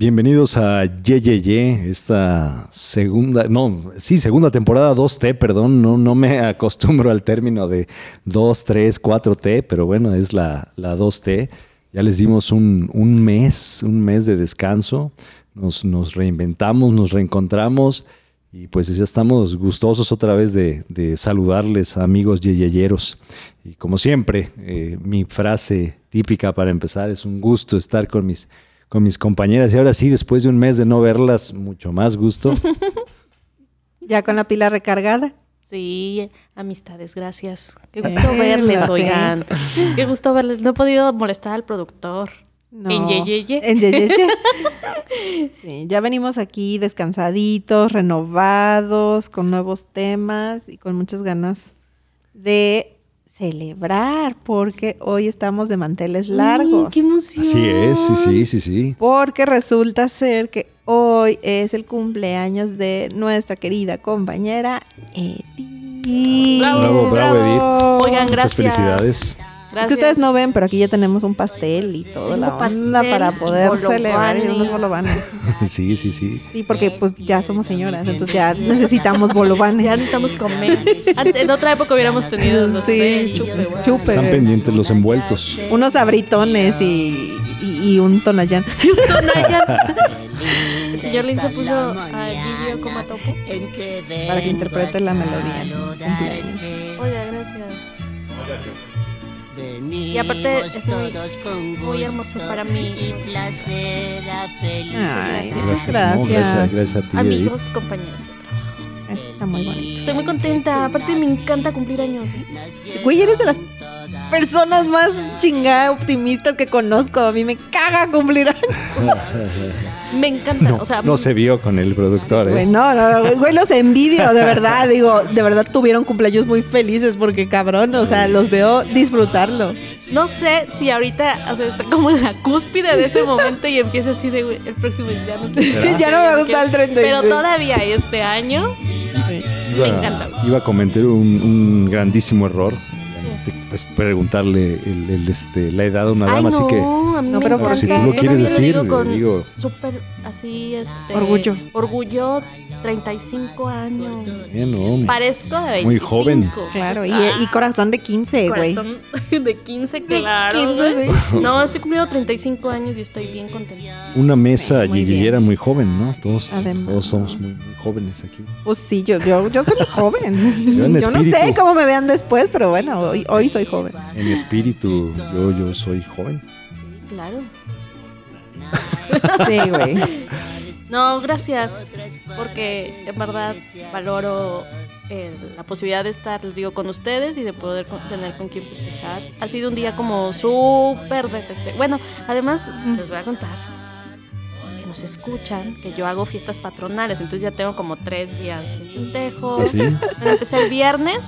Bienvenidos a Ye Ye Ye, esta segunda, no, sí, segunda temporada 2T, perdón, no, no me acostumbro al término de 2, 3, 4T, pero bueno, es la, la 2T. Ya les dimos un, un mes, un mes de descanso, nos, nos reinventamos, nos reencontramos y pues ya estamos gustosos otra vez de, de saludarles, amigos yeyeyeros. Y como siempre, eh, mi frase típica para empezar es un gusto estar con mis, con mis compañeras. Y ahora sí, después de un mes de no verlas, mucho más gusto. Ya con la pila recargada. Sí, amistades, gracias. Qué gusto Eh, verles, sé. oigan. Qué gusto verles. No he podido molestar al productor. No. En Yeyeye. En Yeyeye. Sí, ya venimos aquí descansaditos, renovados, con nuevos temas y con muchas ganas de celebrar, porque hoy estamos de manteles largos. Ay, ¡Qué emoción! Así es, sí, sí, sí, sí. Porque resulta ser que hoy es el cumpleaños de nuestra querida compañera Edith. Bravo, bravo, Edith. Oigan, Muchas gracias. felicidades. Gracias. Es que ustedes no ven, pero aquí ya tenemos un pastel y todo Tengo la onda para y poder celebrar y unos bolovanes. Sí, sí, sí. Sí, porque pues ya somos señoras, entonces ya necesitamos bolovanes. Ya necesitamos comer. Antes- en otra época hubiéramos tenido, no sé, Sí, chupe. o algo. chupe. Están pendientes los envueltos. Unos abritones y, y, y un tonayán. Tonayan. El señor Lin se puso a Gilio como a topo. para que interprete la melodía. Oiga, gracias. Y aparte es muy, muy hermoso para mí. Ay, muchas Gracias, gracias. gracias, gracias a ti, Edith. Amigos, compañeros de trabajo. Eso está muy bonito. Estoy muy contenta. Aparte me encanta cumplir años. Güey, eres de las personas más chingada optimistas que conozco. A mí me caga cumplir años. Me encanta. No, o sea, no se vio con el productor, ¿eh? Güey, no, no, güey, los envidio, de verdad. Digo, de verdad tuvieron cumpleaños muy felices porque cabrón, o sea, los veo disfrutarlo. no sé si ahorita, o sea, está como en la cúspide de ese momento y empieza así de, güey, el próximo ya no te Ya no me gusta el 36. Pero todavía este año Iba, Me encanta. Iba a cometer un, un grandísimo error. Pues preguntarle el, el, este, la edad a una Ay, dama, no, así que. a mí No, me pero encanta. si tú lo quieres decir, digo con digo- súper así, este... Orgullo. Orgullo, 35 años. Bien, no, Parezco de 25. Muy joven. Claro, y, Ah, y corazón de 15, güey. corazón de 15, claro. 15, güey. sí. No, estoy cumpliendo 35 años y estoy bien contenta. Una mesa Muy yeyeyera muy joven, ¿no? Todos, Además. todos somos muy, muy jóvenes aquí. Pues sí, yo, yo, yo soy joven. Yo en no espíritu. sé cómo me vean después, pero bueno, hoy, hoy soy joven. En espíritu, yo, yo soy joven. Sí, claro. Sí, güey. No, gracias, porque en verdad valoro eh, la posibilidad de estar, les digo, con ustedes y de poder con- tener con quien festejar. Ha sido un día como súper de festejo. Bueno, además les voy a contar que nos escuchan, que yo hago fiestas patronales, entonces ya tengo como tres días de festejo. ¿Así? Bueno, empecé el viernes,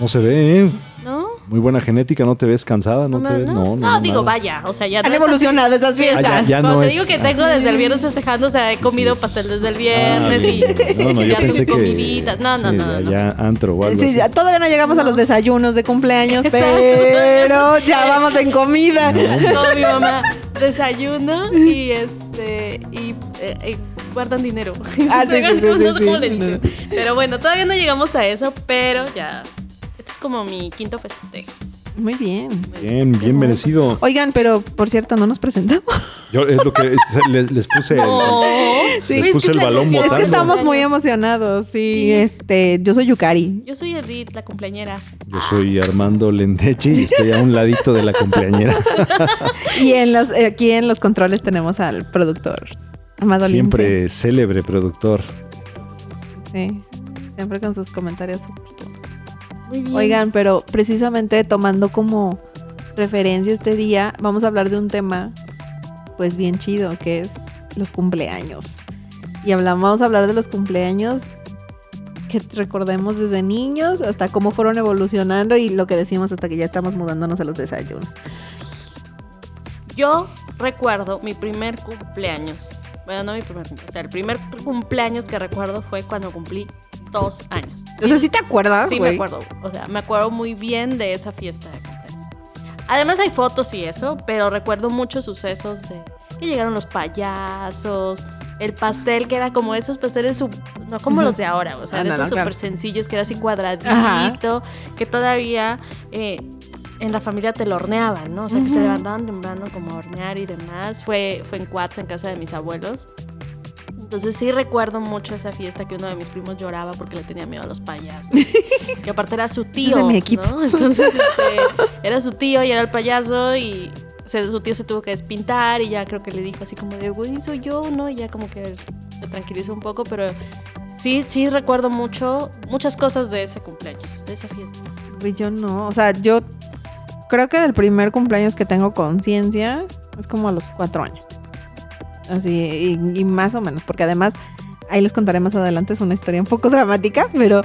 No se ve, ¿eh? ¿No? Muy buena genética, ¿no te ves cansada? No, No, te ves. no, No, no, digo, nada. vaya, o sea, ya no Han evolucionado estas fiestas. Ah, ya, ya Cuando no te es- digo que tengo desde el viernes festejando, o sea, he comido sí. pastel desde el viernes Ah, y, bien. No, no, y yo ya pensé que. comiditas. No, no, sí, no, no. Ya antro o algo Sí, así. ya, todavía no llegamos a los desayunos de cumpleaños, pero ya vamos en comida. Como mi mamá, desayuno y este y eh, eh, guardan dinero. Ah, sí, sí, sí, no sí, sé cómo sí. le dicen. Pero bueno, todavía no llegamos a eso, pero ya. Es como mi quinto festejo. Muy bien. Bien, bien merecido. Oigan, pero por cierto, no nos presentamos. Yo es lo que les, les puse. el- No. Sí. Les Es que puse es el balón emoción. Es que estamos muy emocionados. Sí, Sí. este, yo soy Yukari. Yo soy Edith, la cumpleañera. Yo soy Armando Lendechi y estoy a un ladito de la cumpleañera. Y en los, aquí en los controles tenemos al productor, Amado Siempre célebre productor. Sí, siempre con sus comentarios. Muy bien. Oigan, pero precisamente tomando como referencia este día, vamos a hablar de un tema pues bien chido, que es los cumpleaños. Y hablamos, vamos a hablar de los cumpleaños que recordemos desde niños hasta cómo fueron evolucionando y lo que decimos hasta que ya estamos mudándonos a los desayunos. Yo recuerdo mi primer cumpleaños. Bueno, no mi primer cumpleaños. O sea, el primer cumpleaños que recuerdo fue cuando cumplí dos años. O sea, ¿sí te acuerdas? Sí, güey? me acuerdo. O sea, me acuerdo muy bien de esa fiesta de cumpleaños. Además hay fotos y eso, pero recuerdo muchos sucesos de que llegaron los payasos, el pastel que era como esos pasteles, sub- no como los de ahora, o sea, Ah, de no, esos no, claro. súper sencillos, que era así cuadradito, Ajá. que todavía eh, en la familia te lo horneaban, ¿no? O sea, que se levantaban temprano como a hornear y demás. Fue, fue en Cuatza, en casa de mis abuelos. Entonces sí recuerdo mucho esa fiesta que uno de mis primos lloraba porque le tenía miedo a los payasos. que aparte era su tío. de mi equipo. ¿no? Entonces este, era su tío y era el payaso y se- su tío se tuvo que despintar y ya creo que le dijo así como de, güey, soy yo, ¿no? Y ya como que se tranquilizó un poco, pero sí, sí recuerdo mucho, muchas cosas de ese cumpleaños, de esa fiesta. Yo no. O sea, yo creo que del primer cumpleaños que tengo conciencia es como a los cuatro años. Así, y, y más o menos, porque además, ahí les contaré más adelante, es una historia un poco dramática, pero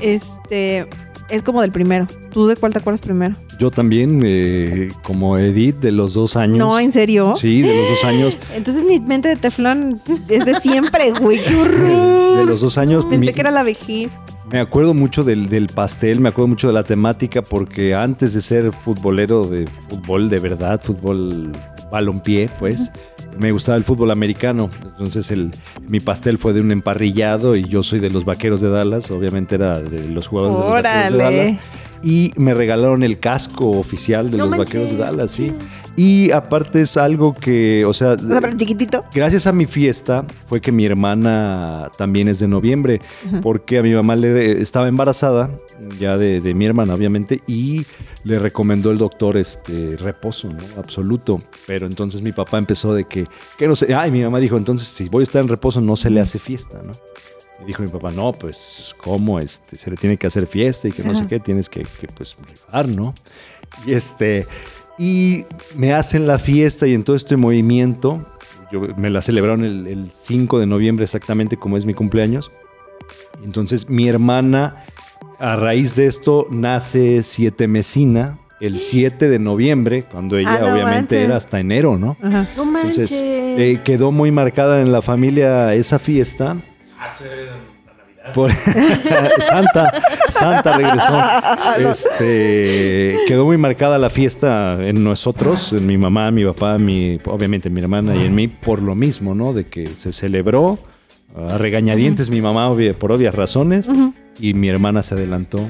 este es como del primero. ¿Tú de cuál te acuerdas primero? Yo también, eh, como Edith, de los dos años. No, ¿en serio? Sí, de los dos años. Entonces mi mente de teflón es de siempre, güey, qué De, horror. de los dos años. Pensé mi- que era la vejez. Me acuerdo mucho del, del pastel, me acuerdo mucho de la temática, porque antes de ser futbolero de fútbol de verdad, fútbol balompié, pues, me gustaba el fútbol americano. Entonces el, mi pastel fue de un emparrillado y yo soy de los vaqueros de Dallas, obviamente era de los jugadores de los vaqueros de Órale. Dallas. Y me regalaron el casco oficial de No los manches, vaqueros de Dallas, sí. Y aparte es algo que, o sea, O sea, pero chiquitito. Gracias a mi fiesta fue que mi hermana también es de noviembre, porque a mi mamá le estaba embarazada, ya de, de mi hermana obviamente, y le recomendó el doctor este reposo, ¿no? Absoluto. Pero entonces mi papá empezó de que, que no sé, ay, mi mamá dijo, entonces si voy a estar en reposo no se le hace fiesta, ¿no? Y dijo mi papá, no, pues, ¿cómo? Este, se le tiene que hacer fiesta y que no sé qué, tienes que, que, pues, rifar, ¿no? Y este, y me hacen la fiesta y en todo este movimiento, yo, me la celebraron el, el 5 de noviembre exactamente como es mi cumpleaños. Entonces mi hermana, a raíz de esto, nace siete mesina el 7 de noviembre, cuando ella Ah, no obviamente manches. era hasta enero, ¿no? Ajá. No manches. Entonces eh, quedó muy marcada en la familia esa fiesta. Por- Santa, Santa regresó. Este, quedó muy marcada la fiesta en nosotros, en mi mamá, mi papá, mi, obviamente mi hermana y en mí, por lo mismo, ¿no? De que se celebró a regañadientes mi mamá obvia- por obvias razones y mi hermana se adelantó.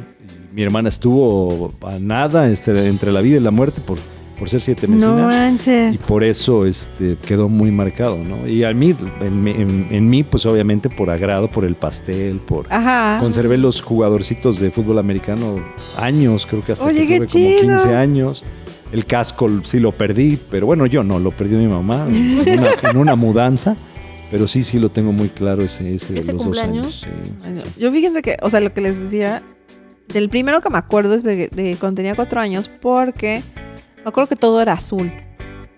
Mi hermana estuvo a nada este, entre la vida y la muerte por, por ser siete No mesinas. Y manches. por eso este, quedó muy marcado, ¿no? Y a mí, en, mí- en- en mí, pues obviamente por agrado, por el pastel, por... Ajá. Conservé los jugadorcitos de fútbol americano años, creo que hasta Oye, que qué tuve chido. como 15 años. El casco sí lo perdí, pero bueno, yo no, lo perdió mi mamá en una, en una mudanza. Pero sí, sí lo tengo muy claro ese, ese de ¿Ese los dos cumpleaños? años. sí, sí, Bueno, sí. Yo fíjense que, o sea, lo que les decía, del primero que me acuerdo es de, de cuando tenía cuatro años, porque me acuerdo que todo era azul.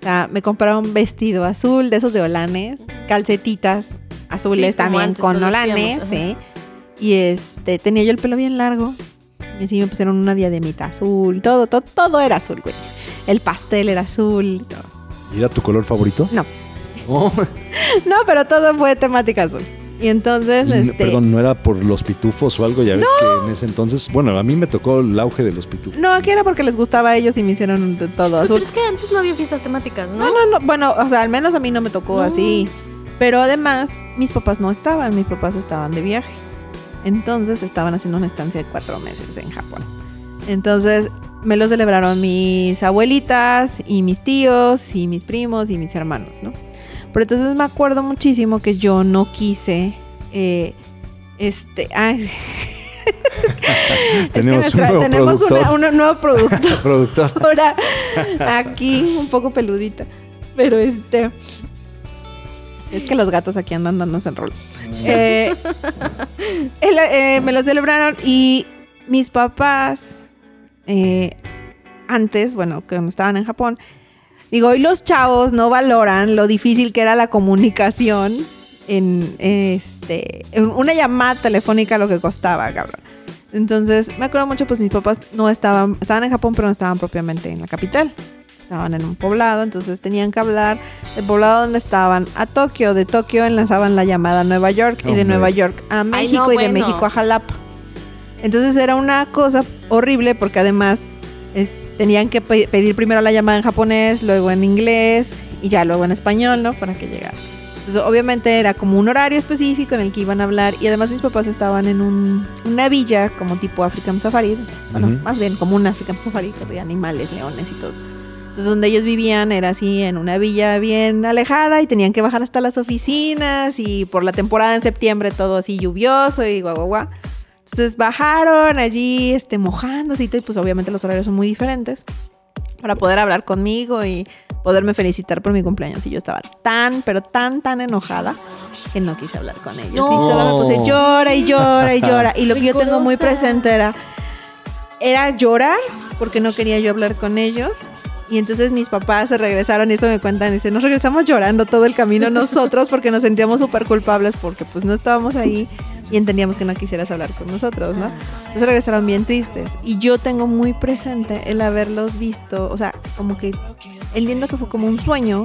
O sea, me compraron un vestido azul de esos de olanes, calcetitas azules Sí, también con nos olanes, vestíamos, sí. Y este, tenía yo el pelo bien largo. Y así me pusieron una diademita azul, todo, todo, todo era azul, güey. El pastel era azul y todo. ¿Y era tu color favorito? No. Oh, No, pero todo fue temática azul. Y entonces, y no- este. Perdón, ¿no era por los pitufos o algo? Ya ves que en ese entonces, bueno, a mí me tocó el auge de los pitufos. No, aquí era porque les gustaba a ellos y me hicieron de todo azul. pero es que antes no había fiestas temáticas, ¿no? No, no, no. Bueno, o sea, al menos a mí no me tocó No. así. Pero además, mis papás no estaban, mis papás estaban de viaje. Entonces estaban haciendo una estancia de cuatro meses en Japón. Entonces me lo celebraron mis abuelitas y mis tíos y mis primos y mis hermanos, ¿no? Pero entonces me acuerdo muchísimo que yo no quise, eh, este, ay, es que Tenemos un nuestra- nuevo tenemos una- productor. una- un nuevo productor Productor. ahora aquí un poco peludita. Pero este. Es que los gatos aquí andan dándose en rol. Eh, el- eh, me lo celebraron y mis papás, eh, antes, bueno, cuando estaban en Japón, digo, hoy los chavos no valoran lo difícil que era la comunicación en este en una llamada telefónica lo que costaba, cabrón. Entonces, me acuerdo mucho, pues mis papás no estaban, estaban en Japón, pero no estaban propiamente en la capital. Estaban en un poblado, entonces tenían que hablar del poblado donde estaban a Tokio. De Tokio enlazaban la llamada a Nueva York y de. Nueva York a México no, y de bueno. México a Jalapa. Entonces era una cosa horrible porque además es- tenían que pe- pedir primero la llamada en japonés, luego en inglés y ya luego en español, ¿no? Para que llegara. Entonces, obviamente era como un horario específico en el que iban a hablar y además mis papás estaban en un- una villa como tipo African Safari, bueno, Ujú. más bien como un African Safari, había animales, leones y todo. Entonces donde ellos vivían era así en una villa bien alejada y tenían que bajar hasta las oficinas y por la temporada en septiembre todo así lluvioso y guau guau guau. Entonces bajaron allí este mojándose y todo y pues obviamente los horarios son muy diferentes para poder hablar conmigo y poderme felicitar por mi cumpleaños. Y yo estaba tan, pero tan, tan enojada que no quise hablar con ellos. No. Y solo me puse llora y llora y llora. Y lo que yo tengo muy presente era, era llorar porque no quería yo hablar con ellos. Y entonces mis papás se regresaron y eso me cuentan. Dice, nos regresamos llorando todo el camino nosotros porque nos sentíamos súper culpables porque pues no estábamos ahí y entendíamos que no quisieras hablar con nosotros, ¿no? Entonces regresaron bien tristes. Y yo tengo muy presente el haberlos visto, o sea, como que entiendo que fue como un sueño,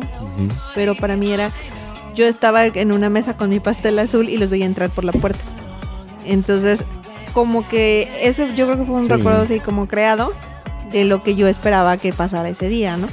pero para mí era, yo estaba en una mesa con mi pastel azul y los veía entrar por la puerta. Entonces, como que ese yo creo que fue un Sí. recuerdo así como creado de lo que yo esperaba que pasara ese día, ¿no?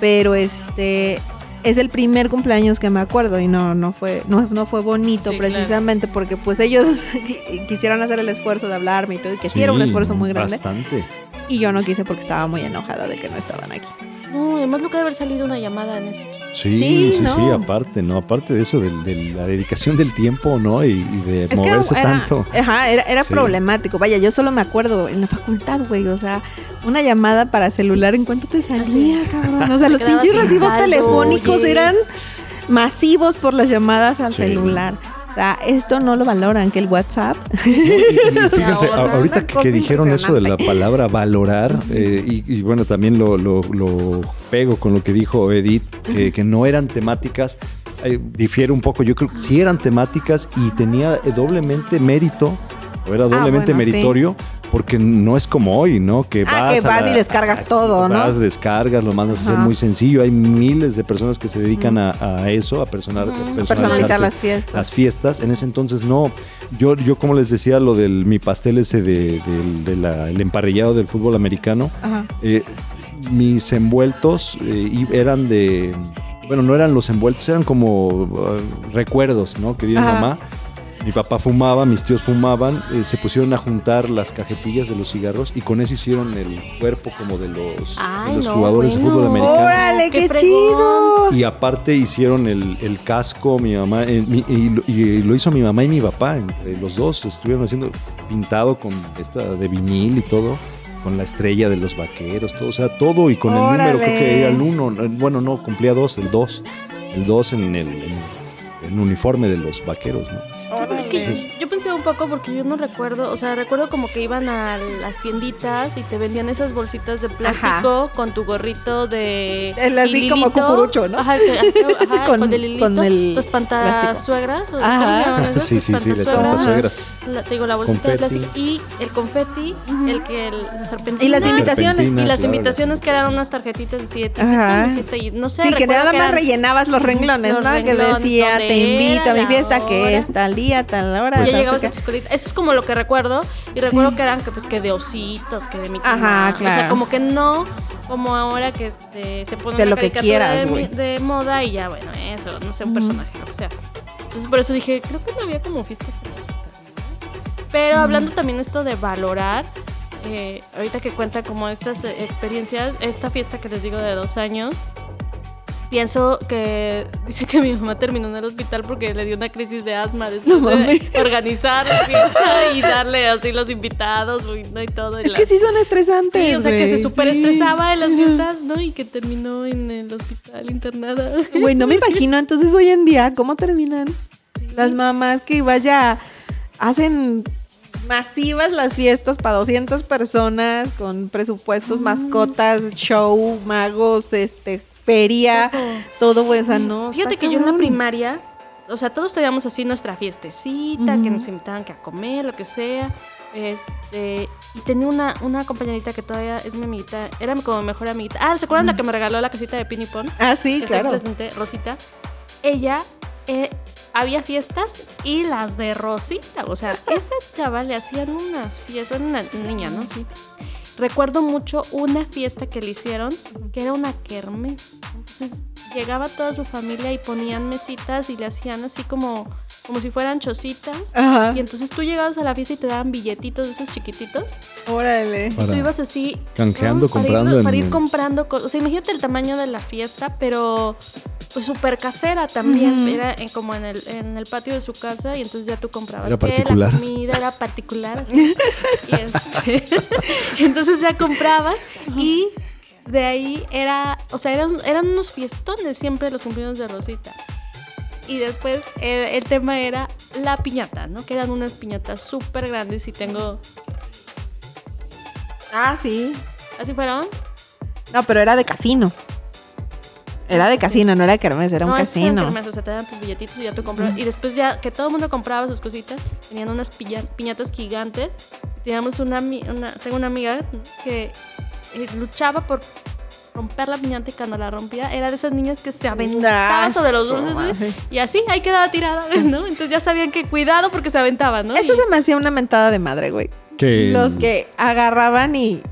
Pero este es el primer cumpleaños que me acuerdo y no no fue no, no fue bonito Sí, claro. precisamente porque pues ellos quisieron hacer el esfuerzo de hablarme y todo y que sí, era un esfuerzo muy grande Bastante. y yo no quise porque estaba muy enojada de que no estaban aquí. No, además lo que debe haber salido una llamada en ese. Sí, Sí, sí, sí, no. aparte, ¿no? Aparte de eso, de, de la dedicación del tiempo, ¿no? Y, y de Es moverse era, tanto. Ajá, era, era Sí. problemático. Vaya, yo solo me acuerdo en la facultad, güey. O sea, una llamada para celular, ¿en cuánto te salía, Así. cabrón? O sea, los pinches recibos saldo, telefónicos oye. eran masivos por las llamadas al Sí. celular. O sea, esto no lo valoran, que el WhatsApp. Y, y fíjense, ahorita que, dijeron eso de la palabra valorar, eh, y, y bueno, también lo, lo- lo pego con lo que dijo Edith, que, que no eran temáticas, eh, difiere un poco, yo creo que sí eran temáticas y tenía eh, doblemente mérito, o era doblemente Ah, bueno, sí. Porque no es como hoy, ¿no? Que Ah, vas, que a vas la- y descargas todo, ¿no? Vas, descargas, lo mandas a hacer Ajá. muy sencillo. Hay miles de personas que se dedican a, a eso, a personar, Ujú. personalizar las fiestas. las fiestas. En ese entonces no. Yo, yo como les decía, lo del mi pastel ese de, del- de la- el emparrillado del fútbol americano, Ajá. eh, mis envueltos eh, eran de. Bueno, no eran los envueltos, eran como uh, recuerdos, ¿no? Que dio mi Ajá. mamá. Mi papá fumaba, mis tíos fumaban, eh, se pusieron a juntar las cajetillas de los cigarros y con eso hicieron el cuerpo como de los, de Ay, los no, jugadores de fútbol americano. ¡Órale, Qué qué, chido! Y aparte hicieron el, el casco, mi mamá, eh, mi- y, lo- y lo hizo mi mamá y mi papá, entre los dos estuvieron haciendo pintado con esta de vinil y todo, con la estrella de los vaqueros, todo, o sea, todo y con el número, creo que era el uno, bueno, no, cumplía dos, el dos, el dos en el, en el uniforme de los vaqueros, ¿no? Es que Entonces- yo pensé un poco porque yo no recuerdo, o sea, recuerdo como que iban a las tienditas y te vendían esas bolsitas de plástico con tu gorrito de El así como cucurucho, ¿no? Ajá, que- ajá, Con- con, el hilito, con el tus pantasuegras, ¿o ¿cómo se Ajá. llaman esas? Sí, sí, sí, las pantasuegras. La- te digo, la bolsita de plástico y el confeti, el que el, la serpentina. Y las invitaciones. Y las claro, invitaciones que eran unas tarjetitas así de mi fiesta y no sé, Sí, que nada más eran- rellenabas los renglones, Los ¿no? que decía, te invito a mi fiesta que es tal día, tal hora. Ya no llegabas a tus colitas. Eso es como lo que recuerdo. Y recuerdo Sí. que eran que, pues, que de ositos, que de Mickey Ajá, Mouse. O sea, claro. como que no como ahora que este, se pone De una lo que caricatura quieras, de, mi- de moda y ya, bueno, eso, no sé, un personaje, lo que sea. Entonces, por eso dije, creo que no había como fiestas. Pero hablando también esto de valorar, eh, ahorita que cuenta como estas experiencias, esta fiesta que les digo de dos años, pienso que dice que mi mamá terminó en el hospital porque le dio una crisis de asma después No de organizar la fiesta y darle así los invitados y todo. y Es las- que sí son estresantes. Sí, o sea, que se súper sí. estresaba en las fiestas, ¿no? Y que terminó en el hospital internada. Güey, no me imagino entonces hoy en día cómo terminan Sí. las mamás que vaya, hacen masivas las fiestas para 200 personas con presupuestos, mascotas, show, magos, este, feria, todo, güey, o sea, no. Fíjate que yo en la primaria, o sea, todos teníamos así nuestra fiestecita, que nos invitaban que a comer, lo que sea. Este, y tenía una, una compañerita que todavía es mi amiguita, era como mi mejor amiguita. Ah, ¿se acuerdan la que me regaló la casita de Pinipon? Ah, sí, que claro. Rosita. Ella, eh, había fiestas y las de Rosita. O sea, esa chaval le hacían unas fiestas, una niña, ¿no? Sí. Recuerdo mucho una fiesta que le hicieron, que era una kermés. Entonces, llegaba toda su familia y ponían mesitas y le hacían así como, como si fueran chocitas. Ajá. Y entonces tú llegabas a la fiesta y te daban billetitos de esos chiquititos. Órale. Y tú ibas así. Canjeando, para ir- comprando para ir en- comprando cosas. O sea, imagínate el tamaño de la fiesta, pero pues súper casera también. Era en- como en el, en el patio de su casa y entonces ya tú comprabas Era la comida era particular. así. y este, y entonces ya comprabas y de ahí era, o sea, eran, eran unos fiestones siempre los cumpleaños de Rosita. Y después el, el tema era la piñata, ¿no? Que eran unas piñatas súper grandes y tengo... Ah, sí. ¿Así fueron? No, pero era de casino. Era de casino, no era de kermés, era un no, en casino. kermés, o sea, te dan tus billetitos y ya tú compras. Y después ya que todo el mundo compraba sus cositas, tenían unas piñatas gigantes. Teníamos una, una- tengo una amiga que eh, luchaba por romper la piñata y cuando la rompía era de esas niñas que se aventaba Ah, sobre los dulces güey, y así ahí quedaba tirada, ¿no? Entonces ya sabían que cuidado porque se aventaba, ¿no? Eso Y- se me hacía una mentada de madre, güey. Que Los que agarraban y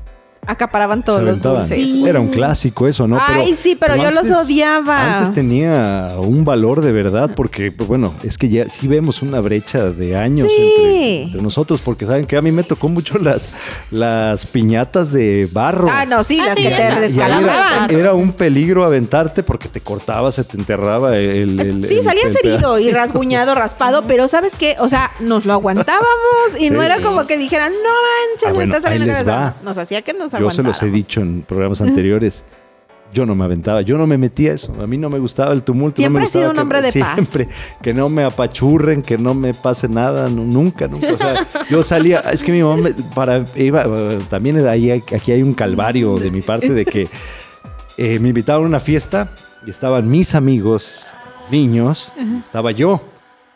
acaparaban todos los dulces. Sí. Era un clásico eso, ¿no? Ay, sí, pero yo los odiaba. Antes tenía un valor de verdad porque, pues, bueno, es que ya sí vemos una brecha de años Sí. entre, entre nosotros porque saben que a mí me tocó mucho las, las piñatas de barro. Ah, no, sí, Ah, las sí, que te descalabraban. era, era un peligro aventarte porque te cortaba, se te enterraba el... el- Sí, el- salías el herido y rasguñado, raspado, pero ¿sabes qué? O sea, nos lo aguantábamos y no era sí. como que dijeran, no manches, Ah, me bueno, está saliendo les cabeza". va. Nos hacía que nos Yo se los he dicho en programas anteriores. Yo no me aventaba, yo no me metía a eso. A mí no me gustaba el tumulto. no Siempre me has sido un que- hombre de paz. Siempre. Que no me apachurren, que no me pase nada. no, nunca, nunca. O sea, yo salía, es que mi mamá me- para, iba, eh, también ahí, aquí hay un calvario de mi parte de que eh, me invitaron a una fiesta y estaban mis amigos, niños, estaba yo.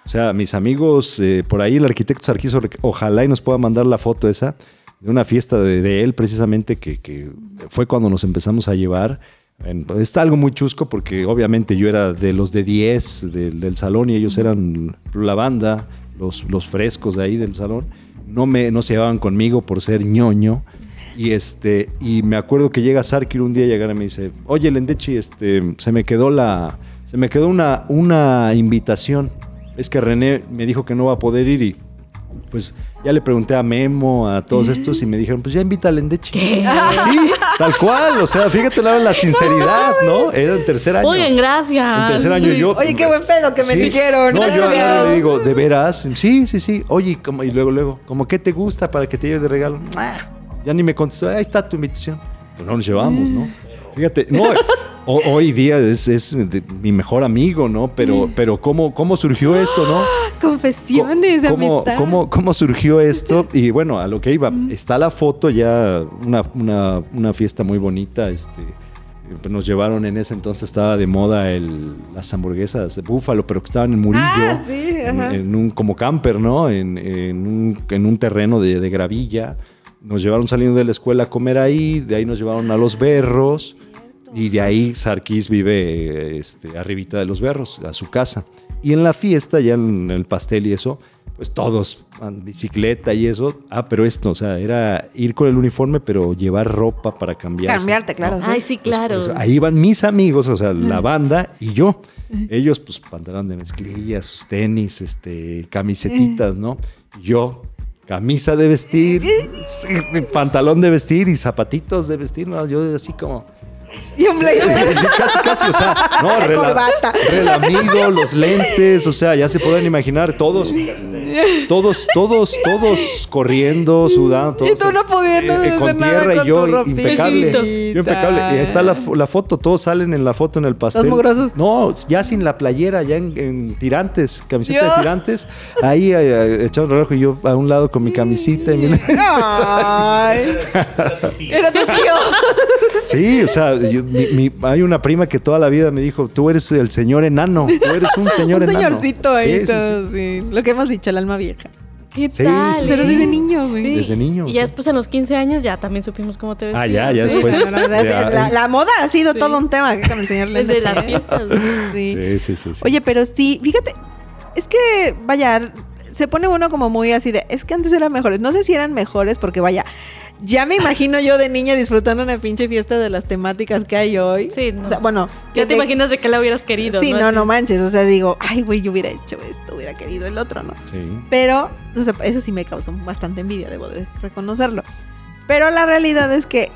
O sea, mis amigos, eh, por ahí el arquitecto Sarquizo, ojalá y nos pueda mandar la foto esa, de una fiesta de, de él precisamente, que, que fue cuando nos empezamos a llevar. En- está algo muy chusco porque obviamente yo era de los de 10 del, del salón y ellos eran la banda, los, los frescos de ahí del salón. No, me, no se llevaban conmigo por ser ñoño. Y este, y me acuerdo que llega Sarkir un día llegar y me dice, oye Lendechi, este, se me quedó la, se me quedó una, una invitación. Es que René me dijo que no va a poder ir y pues ya le pregunté a Memo, a todos estos y me dijeron, pues ya invita a Lendechi. Sí, tal cual, o sea, fíjate la, la sinceridad, ¿no? Era en tercer año. Muy bien, gracias. En tercer año yo. Oye, qué buen pedo que me Sí. dijeron. No, yo le digo, ¿de veras? Sí, sí, sí. Oye, y como- y luego, luego, ¿cómo qué te gusta para que te lleve de regalo? Ah, ya ni me contestó, ahí está tu invitación. Pues no nos llevamos, ¿no? Fíjate, no, hoy día es, es de- mi mejor amigo, ¿no? Pero, pero ¿cómo, ¿cómo surgió esto, no? Confesiones ¿Cómo, amistad. cómo, cómo surgió esto? Y bueno, a lo que iba, está la foto ya, una, una, una fiesta muy bonita, este, eh, nos llevaron en ese entonces, estaba de moda el, las hamburguesas de búfalo, pero que estaban en Murillo, Ah, sí, en, en un, como camper, ¿no? En, en un, en un terreno de, de gravilla. Nos llevaron saliendo de la escuela a comer ahí, de ahí nos llevaron a los berros. Y de ahí Sarkis vive este, arribita de los berros, a su casa. Y en la fiesta, ya en el pastel y eso, pues todos, en bicicleta y eso. Ah, pero esto, o sea, era ir con el uniforme, pero llevar ropa para cambiarse. Cambiarte, claro. Ay, sí, claro. Pues, ahí iban mis amigos, o sea, la banda y yo. Ellos, pues, pantalón de mezclilla, sus tenis, este, camisetitas, ¿no? Yo, camisa de vestir, pantalón de vestir y zapatitos de vestir, ¿no? Yo así como... Y un blazer. Sí, casi, casi, o sea, no, La rela- corbata. relamido, los lentes, o sea, ya se pueden imaginar, todos, todos, todos, todos corriendo, sudando, todos. Y tú no pudiendo eh, hacer con nada tierra con y yo tu impecable. Yo impecable. Y ahí está la, la foto, todos salen en la foto en el pastel. mugrosos. No, ya sin la playera, ya en, en tirantes, camiseta de tirantes. Ahí eh, eh, echando relajo y yo a un lado con mi camisita y mi- Ay. Era tu tío. Sí, o sea, yo- mi- mi- hay una prima que toda la vida me dijo, tú eres el señor enano, tú eres un señor un enano. señorcito ahí, Sí, sí, sí. todo, sí. Lo que hemos dicho, el alma vieja. ¿Qué Sí, tal? sí, Pero sí. desde niño, güey. Sí. Desde niño, Y sí. ya después en los 15 años ya también supimos cómo te vestías. Ah, ya, ya Sí, después. no, no, no, ya, la, la moda ha sido Sí. todo un tema que con el señor Desde las fiestas. Sí, sí, sí. sí. Oye, pero sí, fíjate, es que, vaya, se pone uno como muy así de, es que antes eran mejores. No sé si eran mejores porque, vaya, Ya me imagino yo de niña disfrutando una pinche fiesta de las temáticas que hay hoy. Sí, no. O sea, bueno, Ya te de- imaginas de qué la hubieras querido. Sí, no, Así. no manches. O sea, digo, ay, güey, yo hubiera hecho esto, hubiera querido el otro, ¿no? Sí. Pero, o sea, eso sí me causó bastante envidia, debo de reconocerlo. Pero la realidad es que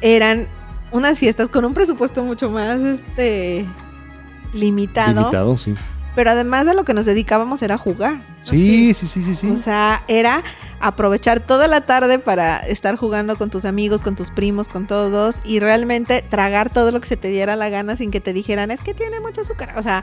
eran unas fiestas con un presupuesto mucho más, este, limitado. Limitado, sí. Pero además de lo que nos dedicábamos era jugar. Sí, sí, sí, sí, sí. O sea, era aprovechar toda la tarde para estar jugando con tus amigos, con tus primos, con todos y realmente tragar todo lo que se te diera la gana sin que te dijeran, es que tiene mucho azúcar. O sea,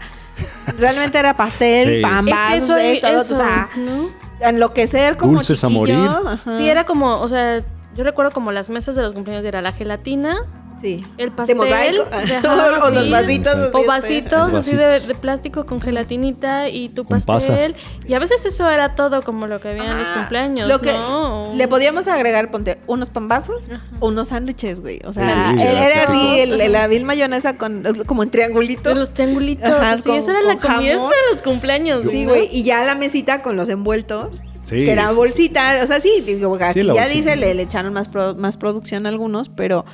realmente era pastel, Sí. pan, Es que eso, de todo, eso, o sea, ¿no? enloquecer como Dulces a chiquillo, morir. ajá. Sí, era como, o sea, yo recuerdo como las mesas de los cumpleaños era la gelatina, Sí. el De pastel, ajá, o los sí, vasitos. o vasitos así de, plástico con gelatinita y tu Con pastel. pasas. Y a veces eso era todo como lo que había en los Ah, cumpleaños, lo que ¿no? Le podíamos agregar, ponte, unos pambazos Ajá. o unos sándwiches, güey. O sea, Sí, él era así, el, el- la vil mayonesa con, como en triangulito. Los triangulitos, Ajá, con- eso era la comida, eso eran los cumpleaños. Sí, ¿no? güey. Y ya la mesita con los envueltos. Sí, que era sí, sí. bolsita. O sea, sí, digo, aquí ya bolsita. dice, le, le echaron más, pro- más producción a algunos, pero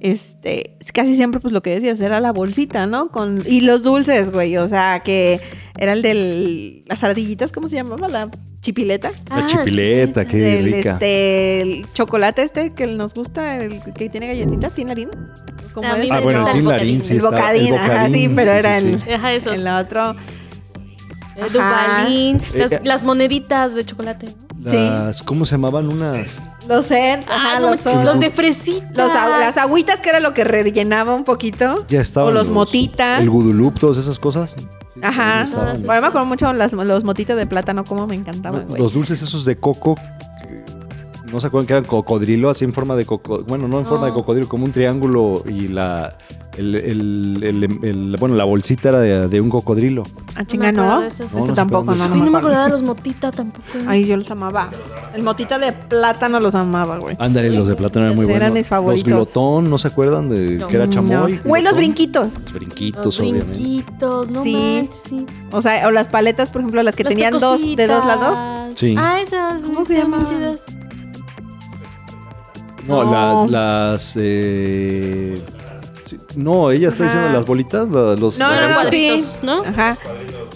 este, casi siempre, pues lo que decías era la bolsita, ¿no? Con, y los dulces, güey. O sea, que era el de las ardillitas, ¿cómo se llamaba? La chipileta. La Ah, chipileta, qué Del, rica. este, el chocolate este que nos gusta, el que tiene galletita, ¿tiene harina? ¿Cómo es? Ah, me bueno, el Larín, bocadín. sí el bocadín, ajá, sí, pero sí, era sí, el, sí. Ajá, esos. el otro. El Ajá. Dubalín, las, Eh, las moneditas de chocolate. Las, ¿Cómo se llamaban unas? Los sets, Ah, ajá, no los, de fresitas. los las agüitas que era lo que rellenaba un poquito. Ya estaban. O los motita. El gudulup, todas esas cosas. Ajá. estaban. Ah, sí. Bueno, me acuerdo mucho las, los motitas de plátano, como me encantaban, güey. Los dulces esos de coco. que No se acuerdan que eran cocodrilo, así en forma de cocodrilo. Bueno, no en forma de No. cocodrilo, como un triángulo y la. El, el- el- el- bueno, la bolsita era de, de un cocodrilo. Ah, chinga, No. Eso No, no tampoco, no, no me acordaba de los motita tampoco. Ay, yo los amaba. El motita de plátano los amaba, güey. Ándale, los de plátano eran muy buenos. eran mis favoritos. Los glotón, ¿no se acuerdan de No. que era chamoy? No. Güey, los brinquitos. Los brinquitos, Los obviamente. brinquitos, no Sí. manches, sí. O sea, o las paletas, por ejemplo, las que Las tenían dos de dos lados. Sí. Ah, esas. ¿Cómo se chidas. No, No. las. las eh, no, ella está Ajá. diciendo las bolitas, la- los. No, Eran sí. cuadritos, ¿no? Ajá.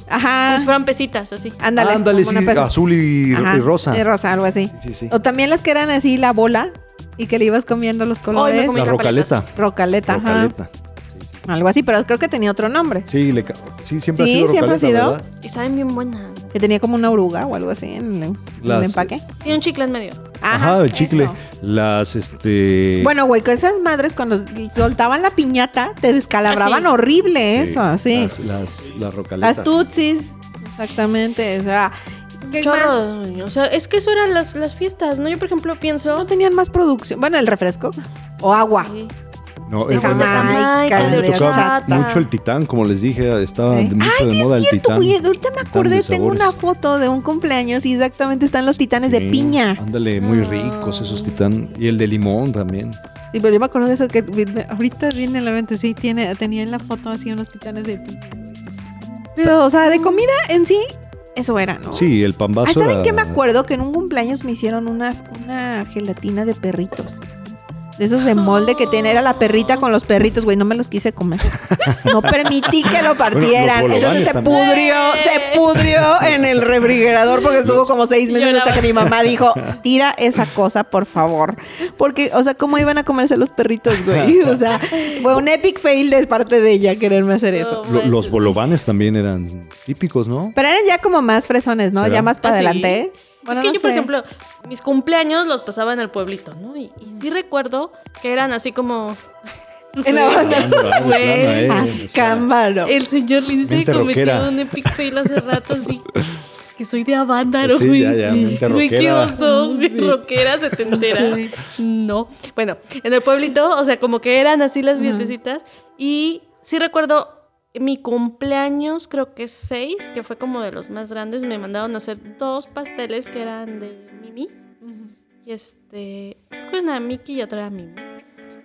Ajá. Como si fueran pesitas, así. Ándale. Ándale, como sí, una pesa. azul y, Ajá, y rosa. Y rosa, algo así. Sí, sí. O también las que eran así la bola y que le ibas comiendo los colores. comí La rocaleta. Rocaleta, ajá. Rocaleta. Sí, sí, sí. Algo así, pero creo que tenía otro nombre. Sí, le ca- sí, siempre Sí, ha sido siempre ha rocaleta, sido. ¿verdad? Y saben bien buenas. Que tenía como una oruga o algo así en el, en el Las- empaque. Tiene un chicle en medio. Ajá, el chicle. eso. Las, este... Bueno, güey, con esas madres cuando soltaban la piñata te descalabraban Ah, sí. horrible sí, eso, así. Las, las, las rocaletas. Las tutsis, exactamente. O sea, ¿qué Chorro más? de- O sea, es que eso eran las, las fiestas, ¿no? Yo, por ejemplo, pienso. No tenían más producción. Bueno, el refresco o agua. Sí. No, el- Jamaica, a mí me de tocaba mucho el titán, como les dije, estaba mucho Ay, de moda es el cierto, titán. Ahorita me acordé, tengo una foto de un cumpleaños y exactamente están los titanes de piña. Ándale, muy ricos esos titán. Y el de limón también. Sí, pero yo me acuerdo de eso que ahorita viene la mente, sí, tiene, tenía en la foto así unos titanes de piña. Pero, o sea, de comida en sí, eso era, ¿no? Sí, el pambazo Ah, ¿saben era- qué me acuerdo? Que en un cumpleaños me hicieron una, una gelatina de perritos. De esos de molde que tenía, era la perrita con los perritos, güey, no me los quise comer. No permití que lo partieran. Bueno, Entonces se pudrió, se pudrió en el refrigerador porque estuvo como seis meses hasta que mi mamá dijo, tira esa cosa, por favor. Porque, o sea, ¿cómo iban a comerse los perritos, güey? O sea, fue un epic fail de parte de ella quererme hacer eso. Los manches. bolovanes también eran típicos, ¿no? Pero eran ya como más fresones, ¿no? ¿Será? Ya más para ¿Ah, adelante. Bueno, es que no yo, por ejemplo, mis cumpleaños los pasaba en el pueblito, ¿no? Y, y sí recuerdo que eran así como. En la banda. Ándale, Güey. eh, Ah, o sea, cámbalo. El señor Lindsay cometió un epic fail hace rato así. Que soy de Avándaro, Sí, güey. ya, ya, rockera. oso. Rockera setentera. No. Bueno, en el pueblito, o sea, como que eran así las fiestecitas. Y sí recuerdo mi cumpleaños, creo que seis, que fue como de los más grandes. Me mandaron a hacer dos pasteles que eran de Mimi. Y este, pues una Mickey y otra era Mimi.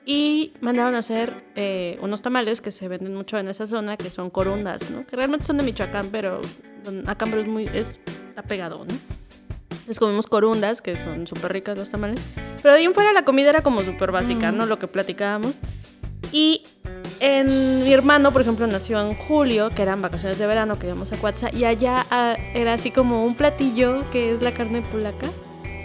Y mandaron a hacer eh, unos tamales que se venden mucho en esa zona, que son corundas, ¿no? Que realmente son de Michoacán, pero pero es muy, es, está pegado, ¿no? Entonces comimos corundas, que son súper ricas los tamales. Pero de ahí en fuera la comida era como súper básica, ¿no? Lo que platicábamos. Y en mi hermano, por ejemplo, nació en julio, que eran vacaciones de verano, que íbamos a Cuatza, y allá ah, era así como un platillo que es la carne polaca.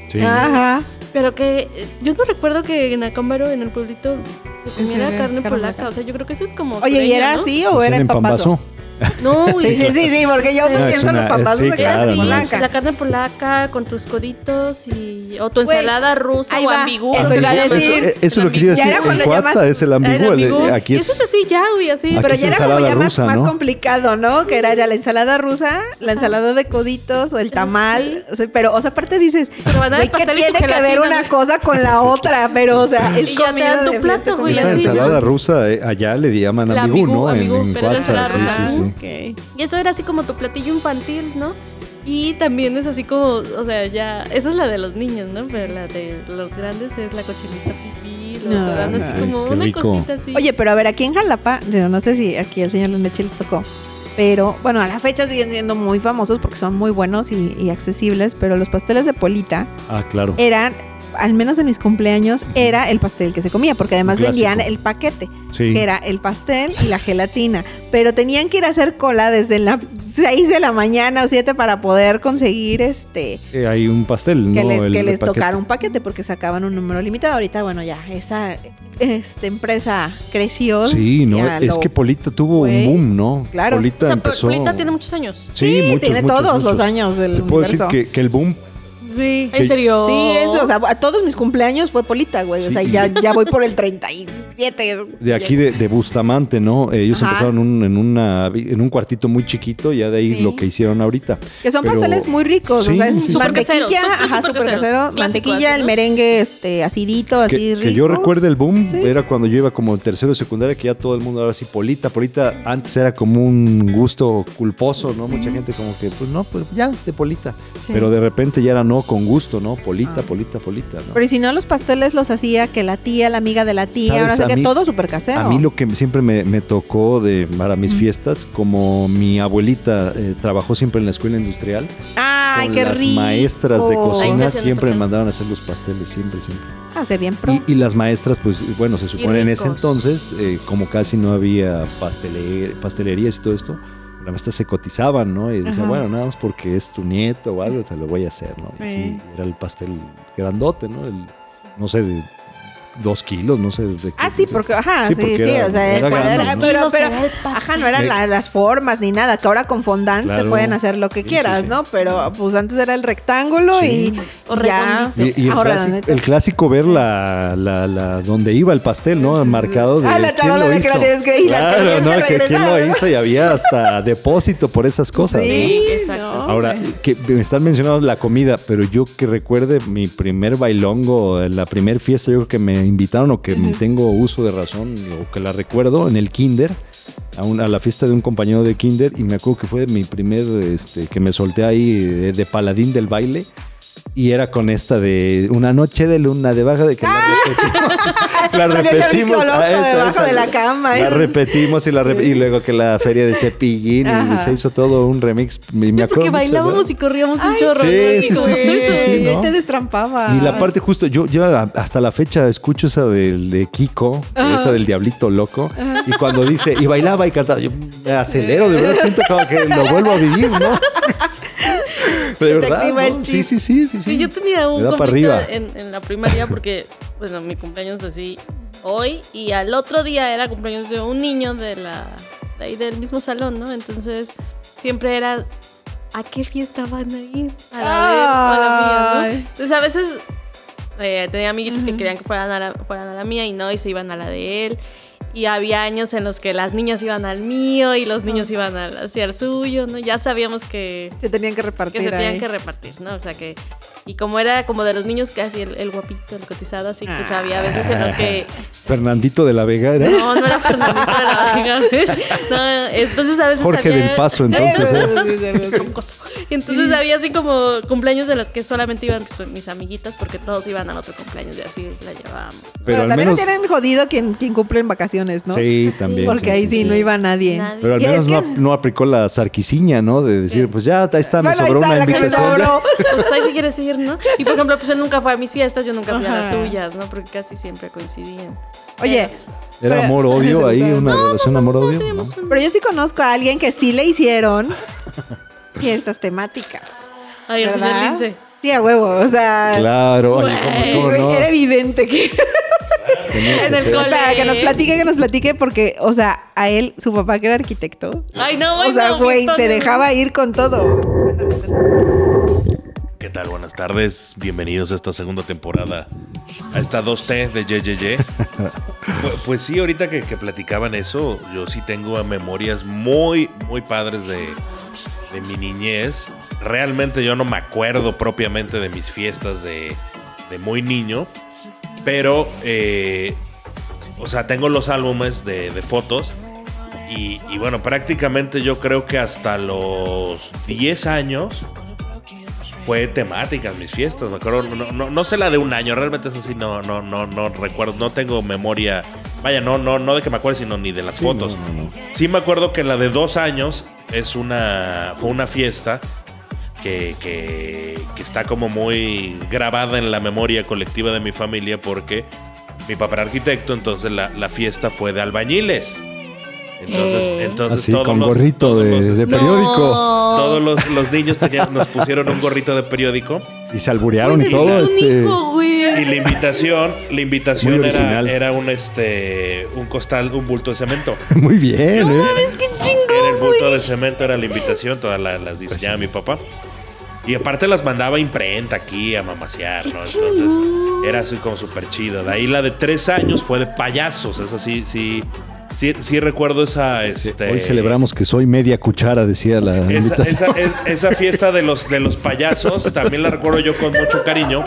Sí. Ajá. Pero que eh, yo no recuerdo que en Acámbaro, en el pueblito, se comiera Sí, carne carne polaca. polaca. O sea, yo creo que eso es como. Oye, ¿y era ¿no? así o Hacían era en en pambazo? pambazo. No, Sí, sí, sí, sí, porque yo No, es pienso en los sí, de Era claro, no, polaca. la carne polaca con tus coditos y o tu ensalada rusa ahí o ambigú. eso que iba a decir. ¿no? Eso El lo quería ambigú. Ya decir. era En llamas- es el ambigú. el el- ambigú. Aquí Eso es. es así ya, güey, así. Pero es ya era como ya más, rusa, más ¿no? complicado, ¿no? Que era ya la ensalada rusa, la ensalada de coditos o el tamal. O sea, pero, o sea, aparte dices, güey, ¿qué tiene que ver una ¿no? cosa con la otra? Pero, o sea, es comida tu de plato, güey, Esa ensalada rusa, eh, allá le llaman La ambigú, ¿no? En- ensalada sí, rusa. sí, sí. Ok. Y eso era así como tu platillo infantil, ¿no? Y también es así como, o sea, ya, esa es la de los niños, ¿no? Pero la de los grandes es la cochinita pipí, lo No, así como una rico. cosita así. Oye, pero a ver, aquí en Jalapa, yo no sé si aquí el señor Leneche le tocó, pero bueno, a la fecha siguen siendo muy famosos porque son muy buenos y, y accesibles, pero los pasteles de Polita Ah, claro. eran, al menos en mis cumpleaños, era el pastel que se comía, porque además vendían el paquete, Sí. que era el pastel y la gelatina, pero tenían que ir a hacer cola desde las 6 de la mañana o 7 para poder conseguir este... Eh, hay un pastel, Que ¿no? les, El que de les paquete. tocara un paquete porque sacaban un número limitado. Ahorita, bueno, ya, esa este, empresa creció. Sí, no, ya es lo- que Polita tuvo fue. un boom, ¿no? Claro. Polita o sea, empezó... Polita tiene muchos años. Sí, muchos, tiene muchos, todos los años del Te puedo decir que el boom Sí. ¿En serio? Sí, eso, o sea, a todos mis cumpleaños fue Polita, güey. O Sí, sea, y- ya, ya voy por el 37. de aquí de, de Bustamante, ¿no? Ellos Ajá. empezaron un- en, una, en un cuartito muy chiquito, ya de ahí Sí. lo que hicieron ahorita. Que son Pero- pasteles muy ricos, o Sí, sea, es sí, sí. Súper caseros, mantequilla, súper, ajá, súper súper caseros. casero, mantequilla, así, el merengue este acidito, así Que, rico. que yo recuerde el boom, Sí. era cuando yo iba como en tercero de secundaria, que ya todo el mundo ahora sí, Polita. Polita antes era como un gusto culposo, ¿no? Mucha gente como que, pues no, pues ya, de Polita. Sí. Pero de repente ya era no con gusto, ¿no? Polita, Ah. Polita, Polita, ¿no? Pero y si no, los pasteles los hacía que la tía, la amiga de la tía, ahora sé que mí- todo súper casero. A mí lo que siempre me, me tocó de, para mis fiestas, como mi abuelita eh, trabajó siempre en la escuela industrial, Ay, con qué las rico. maestras de cocina siempre me mandaban a hacer los pasteles, siempre, siempre. Ah, bien pro. Y, y las maestras, pues bueno, se supone en ese entonces, eh, como casi no había pastele- pastelerías y todo esto, las maestras se cotizaban, ¿no? Y decía, Ajá. bueno, nada más porque es tu nieto o algo, se lo voy a hacer, ¿no? Y Sí. sí, era el pastel grandote, ¿no? El, no sé, de dos kilos, no sé. De qué- Ah, sí, porque, ajá, sí, Sí, sí, porque era- o sea, era pero- grande, ¿no? pero, Kilos pero- ajá, pastel. no eran la- las formas ni nada, que ahora con fondant te Claro. pueden hacer lo que Sí, sí, quieras, sí. ¿no? Pero pues antes era el rectángulo Sí. y ya. Y, y el, ahora, clásico, el clásico ver la, la, la- donde iba el pastel, ¿no? Marcado de Ah, la quién charola lo de que la hizo. tienes que ir, la que la Claro, tienes ¿no? que Que quién lo hizo y había hasta depósito por esas cosas. Sí, ¿no? Exacto. Ahora, que me están mencionando la comida, pero yo que recuerde mi primer bailongo, la primer fiesta, yo creo que me invitaron o que tengo uso de razón o que la recuerdo en el kinder, a, un- a la fiesta de un compañero de kinder y me acuerdo que fue mi primer, este, que me solté ahí de, de paladín del baile. Y era con esta de una noche de luna debajo de que la repetimos. la repetimos. loco ah, esa, debajo esa. de la cama, La ¿eh? repetimos y, la rep- y luego que la feria de cepillín y Ajá. se hizo todo un remix. Me, me acuerdo Porque mucho, bailábamos y corríamos un Ay, chorro. sí, ¿no? sí, sí, sí, eso. sí, sí, ¿no? Y te destrampaba. Y la parte justo, yo, yo a- hasta la fecha escucho esa del de Kiko, esa del Diablito Loco, y cuando dice, y bailaba y cantaba, yo me acelero, de verdad siento como que lo vuelvo a vivir, ¿no? De verdad. Sí, sí, sí, sí, sí. Yo tenía un conflicto en, en la primaria porque, bueno, mi cumpleaños así hoy y al otro día era cumpleaños de un niño de la de ahí del mismo salón, ¿no? Entonces siempre era ¿a qué fiesta van a ir? A la a la mía. Entonces a veces eh, tenía amiguitos que querían que fueran a, la, fueran a la mía y no, y se iban a la de él. Y había años en los que las niñas iban al mío y los niños iban al, hacia el suyo, ¿no? Ya sabíamos que, Se tenían que repartir que se tenían ahí. que repartir, ¿no? O sea que. Y como era como de los niños casi el, el guapito, el cotizado, así que había veces en los que. Fernandito de la Vega era No, no era Fernandito de la Vega. No, entonces a veces. Jorge había- del Paso, entonces. ¿eh? Entonces había así como cumpleaños de los que solamente iban pues, mis amiguitas porque todos iban al otro cumpleaños y así la llevábamos. Pero Pero al también menos. tienen jodido quien, quien cumple en vacaciones, ¿no? Sí, Sí, también. Porque ahí sí, no iba nadie. Nadie. Pero al menos no, que- no aplicó la sarquiciña, ¿no? De decir, pues ya, ahí está, me Bueno, ahí sobró está una invitación. sobró. Pues ahí si quieres ir, ¿no? Y por ejemplo, pues él nunca fue a mis fiestas, yo nunca fui a las Ajá. suyas, ¿no? Porque casi siempre coincidían. Oye, Era Pero- amor-odio ahí, No, una relación amor-odio. ¿no? Teníamos un- pero yo sí conozco a alguien que sí le hicieron fiestas temáticas. Ay, el señor. Lince. Sí, a huevo. O sea, Claro, oye, ¿cómo, cómo no? era evidente que. En que el cole. Espera, que nos platique, que nos platique, porque, o sea, a él, su papá que era arquitecto. Ay, no, O sea, güey, se dejaba ir con todo. ¿Qué tal? Buenas tardes. Bienvenidos a esta segunda temporada. A esta 2T de YYY. pues, pues sí, ahorita que, que platicaban eso, yo sí tengo memorias muy, muy padres de, de mi niñez. Realmente yo no me acuerdo propiamente de mis fiestas de, de muy niño. Pero, eh, o sea, tengo los álbumes de, de fotos. Y, y bueno, prácticamente yo creo que hasta los 10 años fue temáticas mis fiestas. Me acuerdo, no, no, no sé la de un año, realmente es así, no, no, no, no recuerdo, no tengo memoria. Vaya, no, no, no de que me acuerde, sino ni de las Sí, fotos. no, no, no. Sí me acuerdo que la de dos años es una. fue una fiesta que, que, que está como muy grabada en la memoria colectiva de mi familia porque mi papá era arquitecto, entonces la, la fiesta fue de albañiles. Entonces, Eh. entonces Así, todos con los- gorrito todos de, los- de No. periódico. todos los, los niños tenían, nos pusieron un gorrito de periódico Y se alburearon y todo. Este, hijo, y la invitación, la invitación era, era un este un costal, un bulto de cemento. Muy bien, ¿eh? qué chingón, Era el bulto güey. de cemento, era la invitación, todas la- las diseñaba mi papá. Y aparte las mandaba a imprenta aquí a mamasear, ¿no? Entonces era así como súper chido. De ahí la de tres años fue de payasos. Esa sí, sí, sí, sí recuerdo esa. Este, Hoy celebramos que soy media cuchara, decía la esa, invitación. esa- es- esa fiesta de los, de los payasos también la recuerdo yo con mucho cariño.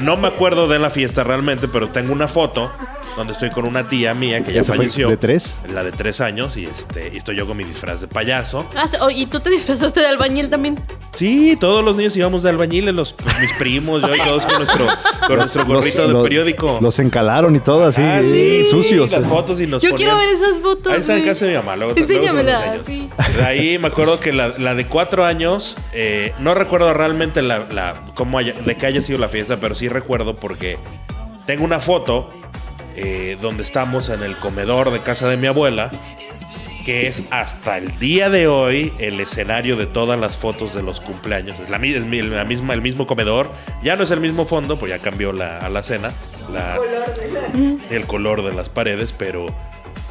No me acuerdo de la fiesta realmente, pero tengo una foto donde estoy con una tía mía que ya ¿Esa fue falleció. de tres? La de tres años y este y estoy yo con mi disfraz de payaso. Ah, sí, ¿Y tú te disfrazaste de albañil también? Sí, todos los niños íbamos de albañiles, los, pues, mis primos, yo y todos con nuestro, con nuestro gorrito Los- de los- periódico. Los encalaron y todo así, Ah, eh, sucios. Las fotos y nos Yo ponían- quiero ver esas fotos. Ahí está en casa de mi mamá. Luego, Enséñamela, sí. De ahí me acuerdo que la, la de cuatro años, eh, no recuerdo realmente la, la- cómo haya- de qué haya sido la fiesta, pero sí recuerdo porque tengo una foto eh, donde estamos en el comedor de casa de mi abuela, que es hasta el día de hoy el escenario de todas las fotos de los cumpleaños. Es la, es misma, el mismo comedor. Ya no es el mismo fondo, pues ya cambió la, a la cena. la- el color de las paredes, pero,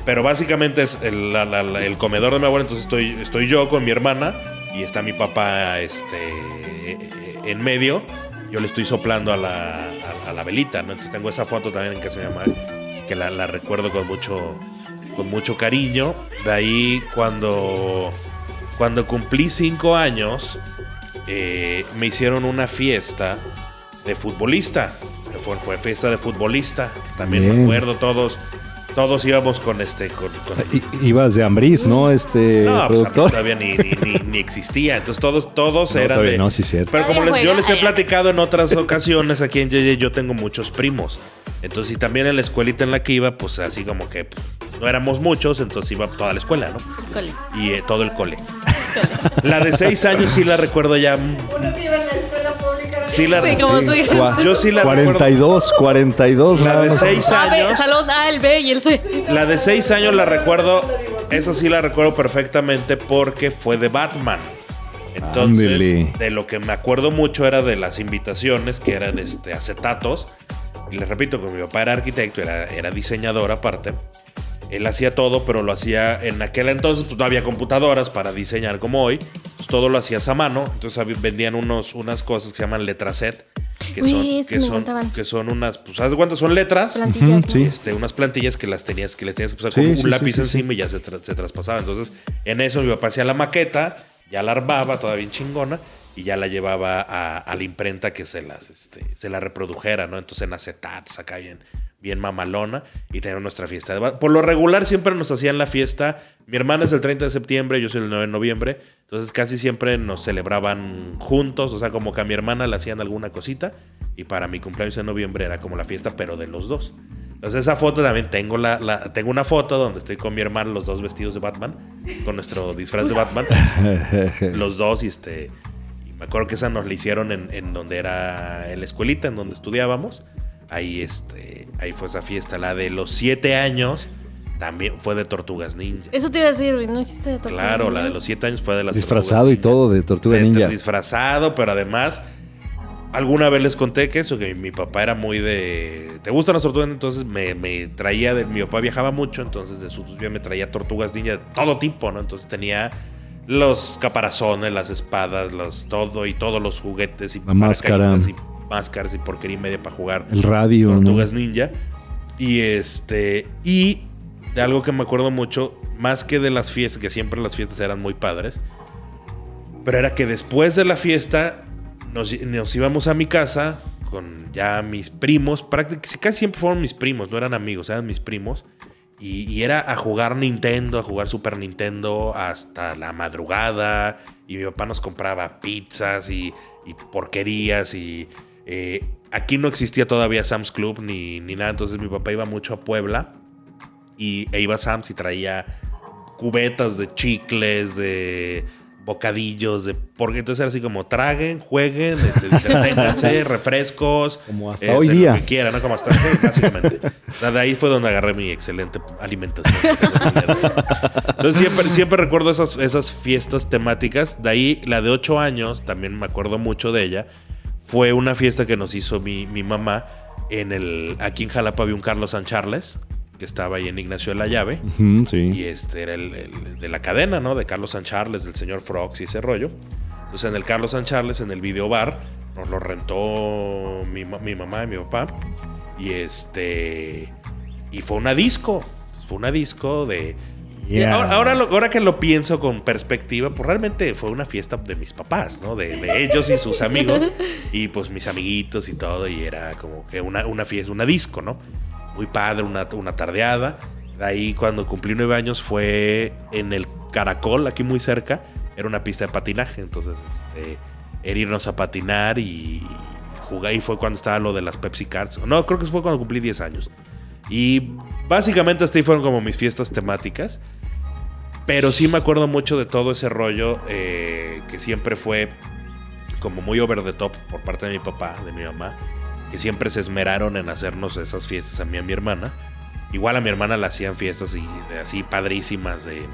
pero básicamente es el, la- la- la- el comedor de mi abuela. Entonces estoy, estoy yo con mi hermana y está mi papá este, en medio. Yo le estoy soplando a la, a, la velita, ¿no? Entonces tengo esa foto también en casa de mi mamá, que la, la recuerdo con mucho, con mucho cariño. De ahí cuando, cuando cumplí cinco años, eh, me hicieron una fiesta de futbolista. Fue, fue fiesta de futbolista. También Bien. me acuerdo todos. Todos íbamos con este. Con, con- I- Ibas de Ambriz, ¿no? Este no, pues a mí productor. todavía ni, ni, ni- ni existía. Entonces todos, todos No, eran de. no, sí, cierto. Pero como les- yo les he platicado en otras ocasiones aquí en Yeye, yo tengo muchos primos. Entonces, y también en la escuelita en la que iba, pues así como que pues, no éramos muchos, entonces iba toda la escuela, ¿no? Cole. Y eh, todo el cole. La de seis años sí la recuerdo ya. mm, Sí la Sí, como Yo sí la 42, 42. La de más. seis A, B, años. salón A, el B y el C. La de seis años la recuerdo. Esa sí la recuerdo perfectamente porque fue de Batman. Entonces, de lo que me acuerdo mucho era de las invitaciones que eran este, acetatos. Y les repito, como mi papá era arquitecto, era, era diseñador aparte. Él hacía todo, pero lo hacía en aquel entonces, pues no había computadoras para diseñar como hoy. Todo lo hacías a mano. Entonces vendían unos, unas cosas que se llaman letraset. Que Uy, son, que me son, que son unas, pues, ¿sabes cuántas son letras? Plantillas. ¿no? este, unas plantillas que las tenías que les tenías que pasar Sí, con sí, un sí, lápiz sí, sí. encima y ya se, tra- se traspasaba. Entonces, en eso mi papá hacía la maqueta, ya la armaba, toda bien chingona, y ya la llevaba a, a la imprenta que se las, este, se la reprodujera, ¿no? Entonces en acetatos, acá bien, bien mamalona, y teníamos nuestra fiesta. de Por lo regular siempre nos hacían la fiesta. Mi hermana es el 30 de septiembre, yo soy el 9 de noviembre. Entonces casi siempre nos celebraban juntos, o sea, como que a mi hermana le hacían alguna cosita, y para mi cumpleaños de noviembre era como la fiesta, pero de los dos. Entonces esa foto también tengo la, la- tengo una foto donde estoy con mi hermano los dos vestidos de Batman con nuestro disfraz de Batman los dos y este y Me acuerdo que esa nos la hicieron en, en donde era en la escuelita, en donde estudiábamos. Ahí, este, ahí fue esa fiesta. La de los siete años también fue de Tortugas Ninja. Eso te iba a decir, güey, ¿no hiciste de Tortugas Claro, Ninja? la de los siete años fue de las Disfrazado y Tortugas Ninja. todo de Tortuga De- de- Ninja. Disfrazado, pero además, alguna vez les conté que eso, que mi papá era muy de. ¿Te gustan las tortugas? Entonces me, me traía. De, mi papá viajaba mucho, entonces de su me traía tortugas ninja de todo tipo, ¿no? Entonces tenía los caparazones, las espadas, los todo y todos los juguetes y La máscara. y máscaras y porquería y media para jugar El radio, ¿no? Tortugas Ninja. Y este. Y de algo que me acuerdo mucho, más que de las fiestas, que siempre las fiestas eran muy padres. Pero era que después de la fiesta nos, nos íbamos a mi casa con ya mis primos. Prácticamente casi siempre fueron mis primos, no eran amigos, eran mis primos. Y, y era a jugar Nintendo, a jugar Super Nintendo hasta la madrugada. Y mi papá nos compraba pizzas y, y porquerías. Y eh, aquí no existía todavía Sam's Club ni, ni nada. Entonces mi papá iba mucho a Puebla. Y e iba a Sam's y traía cubetas de chicles, de bocadillos, de porque entonces era así como traguen, jueguen, este, entreténganse, refrescos, Como hasta este, hoy lo día. que quieran, ¿no? Como hasta hoy, básicamente. De ahí fue donde agarré mi excelente alimentación. Entonces siempre, siempre recuerdo esas, esas fiestas temáticas. De ahí la de ocho años, también me acuerdo mucho de ella. Fue una fiesta que nos hizo mi, mi mamá en el. Aquí en Jalapa había un Carlos San Charles, que estaba ahí en Ignacio de la Llave. Sí. Y este era el, el de la cadena, ¿no? De Carlos San Charles, del señor Frogs y ese rollo. Entonces en el Carlos San Charles, en el videobar, nos lo rentó mi, mi mamá y mi papá. Y este. Y fue una disco. Fue una disco de. Y. Ahora, ahora, lo- ahora que lo pienso con perspectiva, pues realmente fue una fiesta de mis papás, ¿no? De, de ellos y sus amigos. Y pues mis amiguitos y todo. Y era como que una, una fiesta, una disco, ¿no? Muy padre, una, una tardeada. De ahí cuando cumplí nueve años fue en el Caracol, aquí muy cerca. Era una pista de patinaje. Entonces, este, era irnos a patinar y jugar. Y fue cuando estaba lo de las Pepsi Cards. No, creo que fue cuando cumplí 10 años. Y básicamente hasta ahí fueron como mis fiestas temáticas. Pero sí me acuerdo mucho de todo ese rollo eh, que siempre fue como muy over the top por parte de mi papá, de mi mamá, que siempre se esmeraron en hacernos esas fiestas a mí y a mi hermana. Igual a mi hermana le hacían fiestas y, así padrísimas de, de-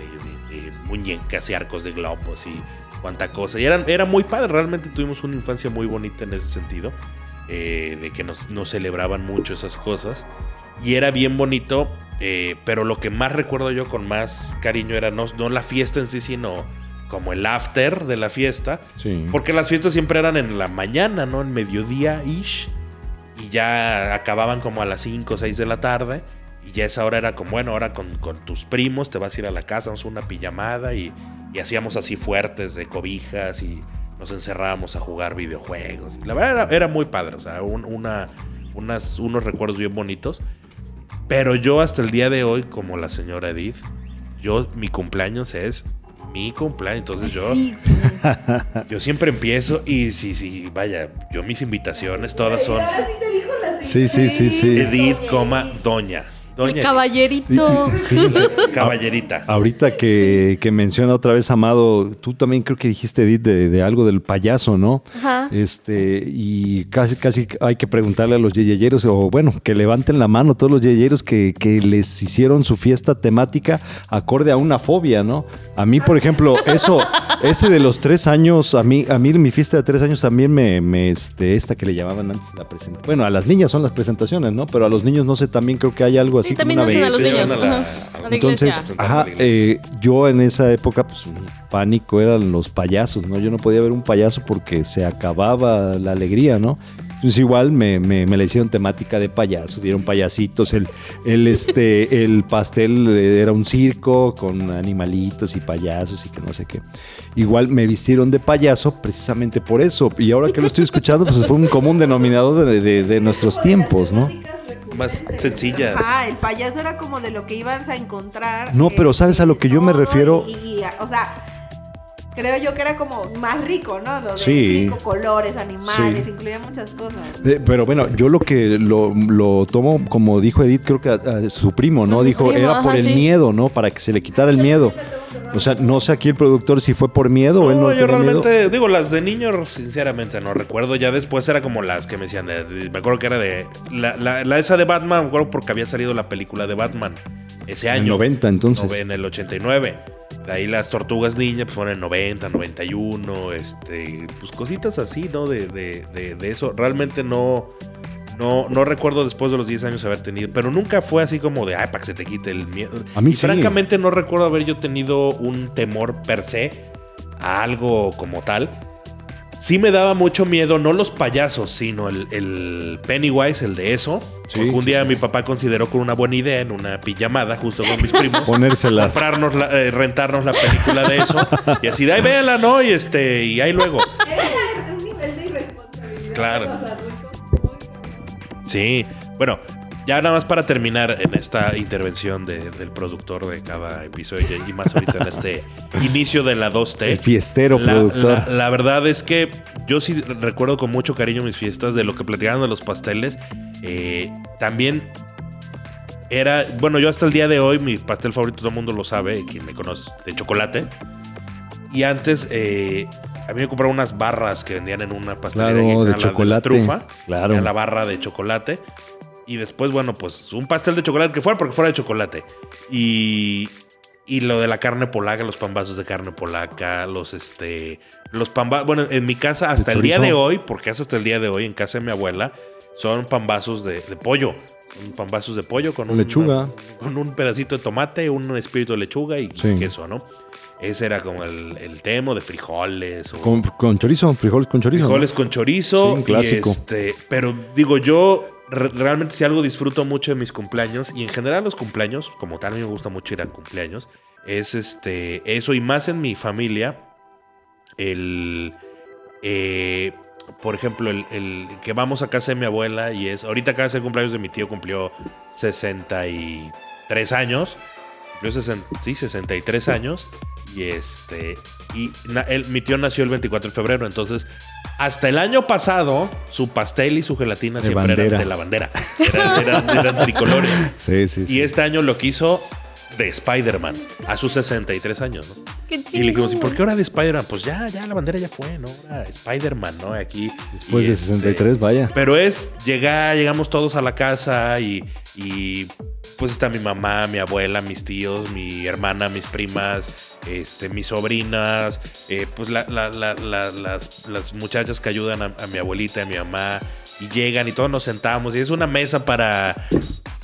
de- de muñecas y arcos de globos y cuanta cosa. Y eran, era muy padre, realmente tuvimos una infancia muy bonita en ese sentido, eh, de que nos, nos celebraban mucho esas cosas. Y era bien bonito, eh, pero lo que más recuerdo yo con más cariño era no, no la fiesta en sí, sino como el after de la fiesta. Sí. Porque las fiestas siempre eran en la mañana, ¿no? En mediodía-ish. Y ya acababan como a las 5 o 6 de la tarde. Y ya esa hora era como, bueno, ahora con, con tus primos te vas a ir a la casa, vamos a una pijamada. Y, y hacíamos así fuertes de cobijas y nos encerrábamos a jugar videojuegos. La verdad era, era muy padre, o sea, un- una, unas, unos recuerdos bien bonitos. Pero yo hasta el día de hoy, como la señora Edith, yo, mi cumpleaños es mi cumpleaños. Entonces yo... Sí, Yo siempre empiezo y sí, sí, vaya, yo mis invitaciones todas son ahora sí te dijo la Sí, sí, sí, sí. Edith, coma, Doña. Doña El caballerito. Fíjense, caballerita. Ahorita que, que menciona otra vez Amado, tú también creo que dijiste, Edith, de, de algo del payaso, ¿no? Ajá. Este, y casi, casi hay que preguntarle a los yeyeyeros, o bueno, que levanten la mano todos los yeyeyeros que, que les hicieron su fiesta temática acorde a una fobia, ¿no? A mí, por ejemplo, eso, ese de los tres años, a mí, a mí mi fiesta de tres años también me, me este, esta que le llamaban antes la presentación. Bueno, a las niñas son las presentaciones, ¿no? Pero a los niños no sé, también creo que hay algo así Sí, también una hacen a los niños. Entonces, ajá, eh, yo en esa época, pues mi pánico eran los payasos, ¿no? Yo no podía ver un payaso porque se acababa la alegría, ¿no? Entonces igual me, me, me la hicieron temática de payasos, dieron payasitos, el, el, este, el pastel eh, era un circo con animalitos y payasos y que no sé qué. Igual me vistieron de payaso precisamente por eso. Y ahora que lo estoy escuchando, pues fue un común denominador de, de- de nuestros tiempos, ¿no? Más sencillas. Ah, el payaso era como de lo que ibas a encontrar. No, eh, pero ¿sabes a lo que yo me refiero? Y, y, o sea, creo yo que era como más rico, ¿no? Lo de Sí. cinco colores, animales, Sí. incluía muchas cosas. Eh, Pero bueno, yo lo que lo, lo tomo, como dijo Edith, creo que a, a su primo, ¿no? Dijo, primo, era por ajá, el sí. miedo, ¿no? Para que se le quitara el miedo. O sea, no sé aquí el productor si fue por miedo o él no No, yo miedo. realmente, digo, las de niño, sinceramente no recuerdo. Ya después era como las que me decían, de- de- me acuerdo que era de. La, la- la esa de Batman, me acuerdo porque había salido la película de Batman ese En año. 90 entonces. En el 89. De ahí las tortugas niñas pues fueron en 90, 91, este, pues cositas así, ¿no? De, de, de, de eso. Realmente no, no, no recuerdo después de los 10 años haber tenido, pero nunca fue así como de, ay, para que se te quite el miedo. A mí y sí. francamente no recuerdo haber yo tenido un temor per se a algo como tal. Sí me daba mucho miedo, no los payasos, sino el, el Pennywise, el de eso. Sí, porque un sí, día sí. mi papá consideró con una buena idea en una pijamada, justo con mis primos Ponérsela. comprarnos la- eh, rentarnos la película de eso y así de ahí véanla no y este y ahí luego un nivel de irresponsabilidad. Claro. Sí bueno ya nada más para terminar en esta intervención de- del productor de cada episodio y más ahorita en este inicio de la 2T El fiestero la, productor. la- la verdad es que yo sí recuerdo con mucho cariño mis fiestas de lo que platicaban de los pasteles. Eh, también era, bueno, yo hasta el día de hoy, mi pastel favorito, todo el mundo lo sabe, quien me conoce, de chocolate. Y antes, eh, a mí me compraron unas barras que vendían en una pastelería Claro, de chocolate. trufa. Claro. Era la barra de chocolate. Y después, bueno, pues un pastel de chocolate que fuera porque fuera de chocolate. Y, y lo de la carne polaca, los pambazos de carne polaca, los este. Los pambazos. Bueno, en mi casa, hasta el día de hoy, porque es hasta el día de hoy, en casa de mi abuela, son pambazos de, de pollo. Son pambazos de pollo con Con un, lechuga. con un pedacito de tomate, un espíritu de lechuga y Sí. queso, ¿no? Ese era como el, el tema de frijoles. O Con, con chorizo, frijoles con chorizo. ¿no? frijoles con chorizo. Sí, y clásico. este, pero digo, yo re- realmente si algo disfruto mucho de mis cumpleaños y en general los cumpleaños, como tal, a mí me gusta mucho ir a cumpleaños, es este eso y más en mi familia, el... eh, por ejemplo, el, el que vamos a casa de mi abuela y es, ahorita acaba de ser cumpleaños de mi tío, cumplió 63 años, cumplió 60 sí, 63 años y este, y na- él- mi tío nació el 24 de febrero, entonces hasta el año pasado su pastel y su gelatina De siempre bandera. eran de la bandera, eran, eran- eran tricolores. Sí, sí, sí. Y este año lo quiso de Spider-Man, a sus 63 años, ¿no? Qué Y le dijimos, ¿y por qué ahora de Spider-Man? Pues ya, ya la bandera ya fue, ¿no? Ahora Spider-Man, ¿no? Aquí. Después y de este, 63, vaya. Pero es llegar, llegamos todos a la casa y, y pues está mi mamá, mi abuela, mis tíos, mi hermana, mis primas, este, mis sobrinas, eh, pues la- la- la- la- las, las muchachas que ayudan a, a mi abuelita, a mi mamá, y llegan y todos nos sentamos. Y es una mesa para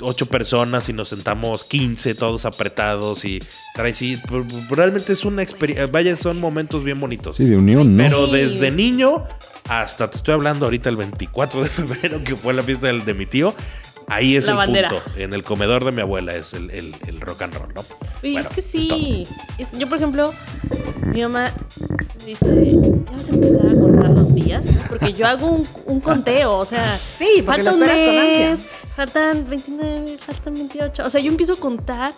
ocho personas y nos sentamos 15 todos apretados y trae sí, realmente es una experiencia, vaya, son momentos bien bonitos. Sí, de unión, ¿no? Pero desde niño hasta, te estoy hablando ahorita el 24 de febrero, que fue la fiesta del- de mi tío, ahí es La el bandera. punto. En el comedor de mi abuela es el, el- el rock and roll, ¿no? Bueno, es que sí. Es- yo, por ejemplo, mi mamá dice, ya vas a empezar a contar los días, porque yo hago un, un conteo, o sea, Sí, porque falta un mes, faltan 29, faltan 28, o sea, yo empiezo a contar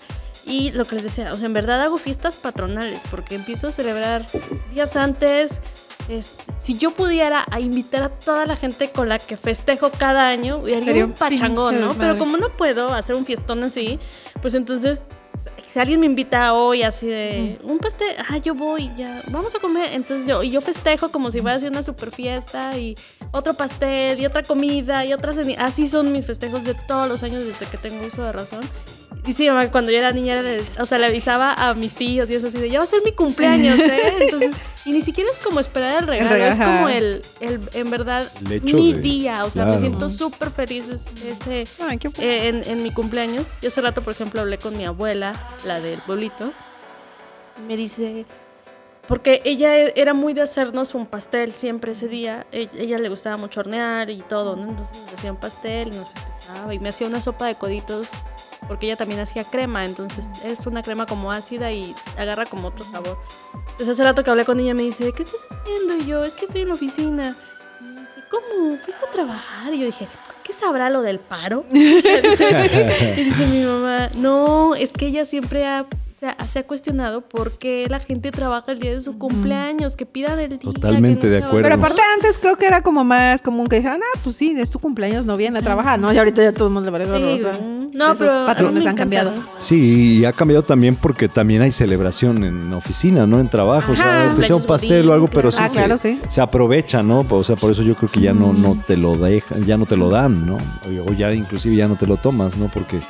y lo que les decía, o sea, en verdad hago fiestas patronales, porque empiezo a celebrar días antes. Es- si yo pudiera a invitar a toda la gente con la que festejo cada año, haría Sería un pachangón, ¿no? Pero como no puedo hacer un fiestón así, pues entonces si alguien me invita hoy así de un pastel, ah, yo voy, ya, vamos a comer. Entonces yo, y yo festejo como si fuera a una super fiesta y otro pastel y otra comida y otra Así son mis festejos de todos los años desde que tengo uso de razón. Y sí, mamá, cuando yo era niña, o sea, le avisaba a mis tíos y eso así de, ya va a ser mi cumpleaños, ¿eh? Entonces, y ni siquiera es como esperar el regalo, es como el, el, en verdad, mi de- día. O sea, claro. me siento súper feliz es- ese, Ay, qué eh, en, en mi cumpleaños. Y hace rato, por ejemplo, hablé con mi abuela, la del pueblito. Y me dice, porque ella e- era muy de hacernos un pastel siempre ese día. E- Ella, le gustaba mucho hornear y todo, ¿no? Entonces nos hacía un pastel y nos festejaba. Y me hacía una sopa de coditos, porque ella también hacía crema. Entonces es una crema como ácida y agarra como otro sabor. Entonces hace rato que hablé con ella me dice, ¿qué estás haciendo? Y yo, es que estoy en la oficina. Y me dice, ¿cómo? ¿Fuiste a trabajar? Y yo dije, ¿qué sabrá lo del paro? y dice mi mamá, no, es que ella siempre ha, se ha, se ha cuestionado por qué la gente trabaja el día de su cumpleaños, que pida del día. Totalmente que no de se acuerdo. Pero aparte antes creo que era como más común que dijeran, ah, pues sí, es tu cumpleaños, no viene a trabajar, ¿no? Y ahorita ya todo el mundo le vale Sí, o sea, no, pero patrones han cambiado. Sí, y ha cambiado también porque también hay celebración en oficina, ¿no? En trabrajo, o sea, Ajá, aunque sea un pastel o algo, pero sí, Ah, se, claro, sí. se aprovecha, ¿no? O sea, por eso yo creo que ya no, no te lo dejan, ya no te lo dan, ¿no? O, o ya inclusive ya no te lo tomas, ¿no? Porque,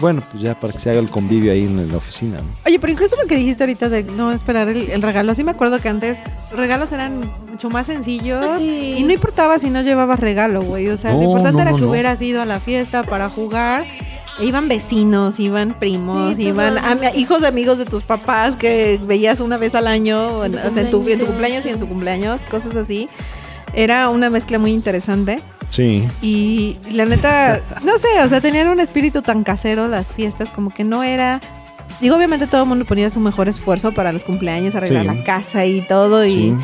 bueno, pues ya para que se haga el convivio ahí en la oficina, ¿no? Oye, pero incluso lo que dijiste ahorita de no esperar el, el regalo, sí me acuerdo que antes los regalos eran mucho más sencillos Sí. y no importaba si no llevabas regalo, güey. O sea, No, lo importante no, era que no. hubieras ido a la fiesta para jugar. E iban vecinos, iban primos, Sí, iban hijos de amigos de tus papás que veías una vez al año, en, En tu o sea, en tu, en tu cumpleaños. cumpleaños y en su cumpleaños, cosas así. Era una mezcla muy interesante. Sí. Y la neta, no sé, o sea, tenían un espíritu tan casero las fiestas, como que no era. Digo, obviamente todo el mundo ponía su mejor esfuerzo para los cumpleaños, arreglar Sí. la casa y todo, y Sí.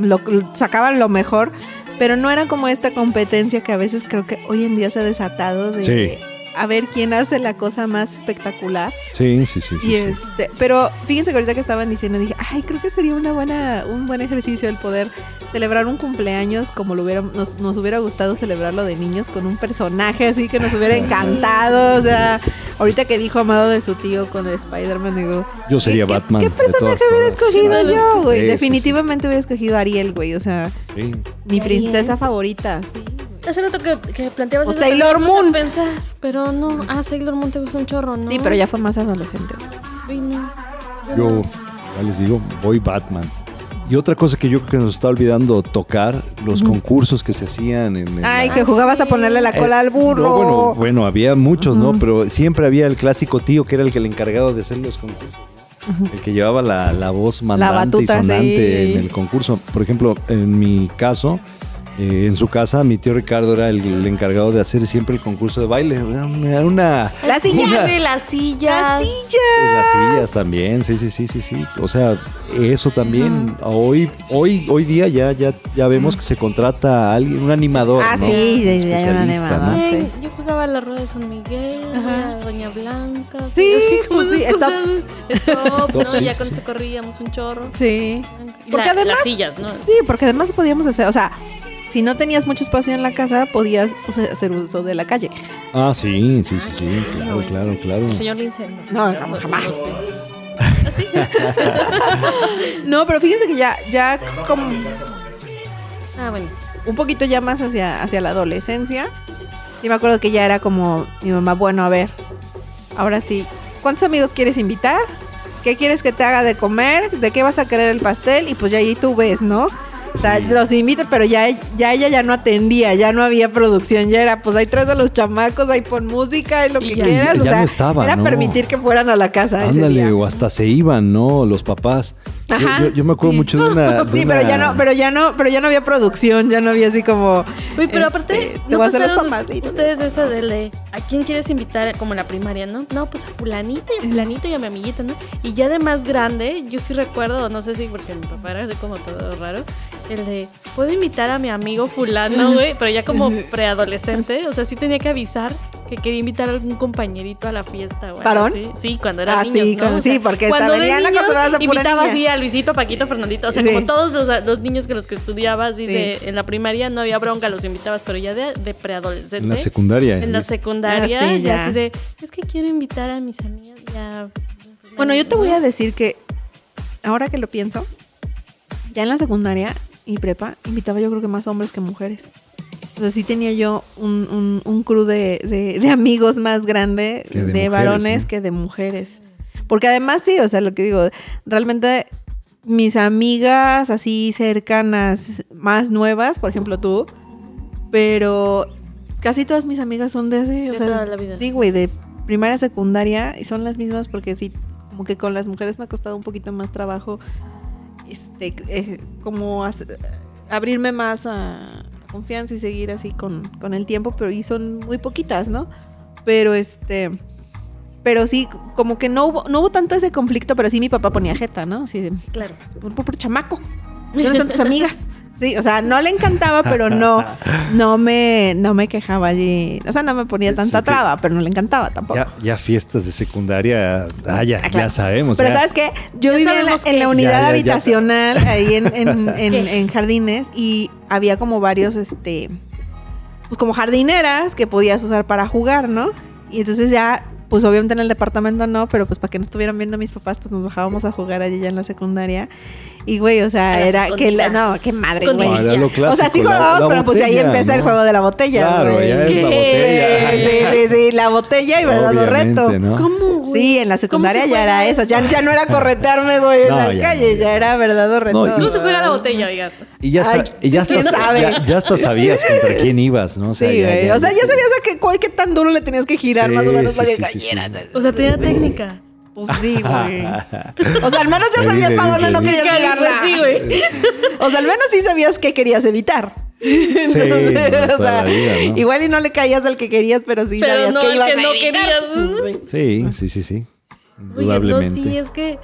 lo, sacaban lo mejor, pero no era como esta competencia que a veces creo que hoy en día se ha desatado de Sí. A ver quién hace la cosa más espectacular. Sí, sí, sí. sí, y sí. este, pero fíjense que ahorita que estaban diciendo dije, ay, creo que sería una buena, un buen ejercicio el poder celebrar un cumpleaños como lo hubiera, nos, nos hubiera gustado celebrarlo de niños con un personaje así que nos hubiera encantado. O sea, ahorita que dijo Amado de su tío con el Spider-Man, digo, Yo sería ¿qué- Batman. ¿Qué personaje todas, hubiera escogido yo, güey? sí, sí, Definitivamente hubiera escogido a Ariel, güey. O sea, Sí. mi Ariel. princesa favorita. sí. Hace rato que, que planteabas O Sailor Moon. pensar, pero no, ah, Sailor Moon te gusta un chorro, ¿no? Sí, pero ya fue más adolescente. Ay, no. Yo, ya les digo, voy Batman. Y otra cosa que yo creo que nos está olvidando tocar, los concursos que se hacían en... en Ay, la- que jugabas a ponerle la cola Eh, al burro. no, bueno, bueno, había muchos, ¿no? Pero siempre había el clásico tío que era el que el encargado de hacer los concursos. El que llevaba la, la voz mandante batuta, y sonante sí. en el concurso. Por ejemplo, en mi caso, eh, en su casa, mi tío Ricardo era el, el encargado de hacer siempre el concurso de baile. Era una... era una- La silla. una- de las sillas. ¡La silla! las sillas también, sí, sí, sí, sí, sí. O sea, eso también. Hoy, hoy, hoy día ya, ya, ya vemos que se contrata a alguien, un animador. Ah, ¿no? sí, Especialista, animador. ¿no? sí. Bien, Yo jugaba a la rueda de San Miguel, a Doña Blanca. Sí, así como sí, stop. Stop, Stop, ¿no? sí, ya sí, con sí. eso corríamos un chorro. Sí. Porque la- además- Las sillas, ¿no? Sí, porque además podíamos hacer, o sea, si no tenías mucho espacio en la casa, podías o sea, hacer uso de la calle. Ah, sí, sí, sí, sí, claro, claro, claro. El señor Lince. No, no, jamás. ¿Así? No, pero fíjense que ya, ya como Ah, bueno. un poquito ya más hacia, hacia la adolescencia. Y me acuerdo que ya era como mi mamá, bueno, a ver, ahora sí, ¿cuántos amigos quieres invitar? ¿Qué quieres que te haga de comer? ¿De qué vas a querer el pastel? Y pues ya ahí tú ves, ¿no? O sea, Sí. los invita, pero ya, ya ella ya no atendía, ya no había producción, ya era, pues ahí traes a los chamacos, ahí pon música y lo que quieras. ya o sea, no estaba, era ¿no? permitir que fueran a la casa. ese Ándale, día. o hasta se iban, ¿no? Los papás. Yo- Ajá, yo, yo me acuerdo sí. mucho de una. de Sí, pero una- ya no, pero ya no, pero ya no había producción, ya no había así como. Uy, pero este, aparte, te ¿no pasaron papacitos. ustedes esa de le- a quién quieres invitar como en la primaria, no? No, pues a fulanita y a fulanita y a mi amiguita, ¿no? Y ya de más grande, yo sí recuerdo, no sé si porque mi papá era así como todo raro, el de, puedo invitar a mi amigo fulano, güey, pero ya como preadolescente, o sea, sí tenía que avisar que quería invitar a algún compañerito a la fiesta, güey. ¿Varón? Sí, sí, cuando era Ah, niño, sí, ¿no? como- O sea, sí, porque cuando de niños acostumbradas a pura invitaba niña. así a Luisito, Paquito, Fernandito, o sea, Sí. como todos los, los niños con los que estudiaba así Sí. de en la primaria no había bronca, los invitabas, pero ya de, de preadolescente. En la secundaria. En la secundaria, Ah, sí, ya ya. así de, es que quiero invitar a mis amigas ya. Bueno, yo te voy a decir que ahora que lo pienso, ya en la secundaria y prepa invitaba yo creo que más hombres que mujeres. O sea, sí tenía yo un, un, un crew de, de- de amigos más grande Que de, de mujeres, varones ¿no? que de mujeres. Porque además sí, o sea, lo que digo, realmente mis amigas así cercanas, más nuevas, por ejemplo tú, pero casi todas mis amigas son de ese, o De sea, toda la vida. sí, güey, de primaria, secundaria, y son las mismas porque sí, como que con las mujeres me ha costado un poquito más trabajo, este, eh, como hace- abrirme más a confianza y seguir así con, con el tiempo, pero y son muy poquitas, ¿no? Pero este, pero sí, como que no hubo, no hubo tanto ese conflicto, pero sí mi papá ponía jeta, ¿no? Así de, Claro. por, por- por chamaco. ¿Dónde están tus amigas? Sí, o sea, no le encantaba, pero no, no me, no me quejaba allí. O sea, no me ponía tanta Sí, traba, pero no le encantaba tampoco. Ya, ya fiestas de secundaria, ah, ya, claro. ya sabemos. Pero ya. ¿sabes qué? Yo Ya vivía en la, en unidad Ya, ya, ya. habitacional, ahí en, en, en jardines, y había como varios, este, pues como jardineras que podías usar para jugar, ¿no? Y entonces ya, pues obviamente en el departamento no, pero pues para que no estuvieran viendo a mis papás, pues nos bajábamos a jugar allí ya en la secundaria. Y güey, o sea, era que la, no, qué madre, güey. No, era lo O clásico, o sea, sí jugábamos, la pero pues ahí botella, empieza el ¿no? juego de la botella, Claro, güey. ya es la ¿Qué? botella. Sí, sí, sí, la botella y verdad o reto. ¿no? ¿Cómo, güey? Sí, en la secundaria ¿Cómo se ya era eso. Ya, ya no era corretearme, güey, en No, la ya calle, ya ya era verdad o reto. No, ¿Cómo se juega la botella, oigan? Y ya, Ay, y ya, ¿quién hasta, sabe? ya, ya hasta sabías contra quién ibas, ¿no? O sea, Sí, ya- güey. ya- o sea, ya sabías a qué, cuál- qué tan duro le tenías que girar Sí, más o menos sí, para que sí, sí, sí. cayera. O sea, tenía técnica. Pues sí, güey. O sea, al menos ya sabías para dónde no querías pues sí, güey. O sea, al menos sí sabías qué querías evitar. Sí, no, toda la vida, ¿no? igual y no le caías al que querías, pero sí Pero sabías no que ibas que a no evitar. querías. Sí. Sí, sí, sí, sí. Oye, no, Indudablemente. sí, es que,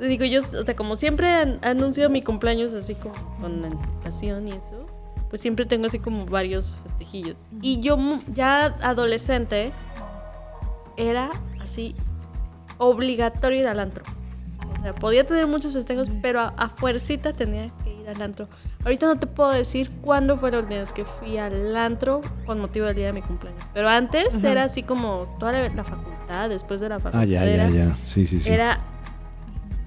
digo yo, o sea, como siempre an- anuncio mi cumpleaños así como con anticipación y eso, pues siempre tengo así como varios festejillos. Y yo ya adolescente era así obligatorio ir al antro. O sea, podía tener muchos festejos, pero a, a fuercita tenía que ir al antro. Ahorita no te puedo decir cuándo fue la última vez que fui al antro con motivo del día de mi cumpleaños. Pero antes Ajá. era así como toda la, la facultad, después de la facultad. Ah, ya, era- ya, ya. Sí, sí, sí. era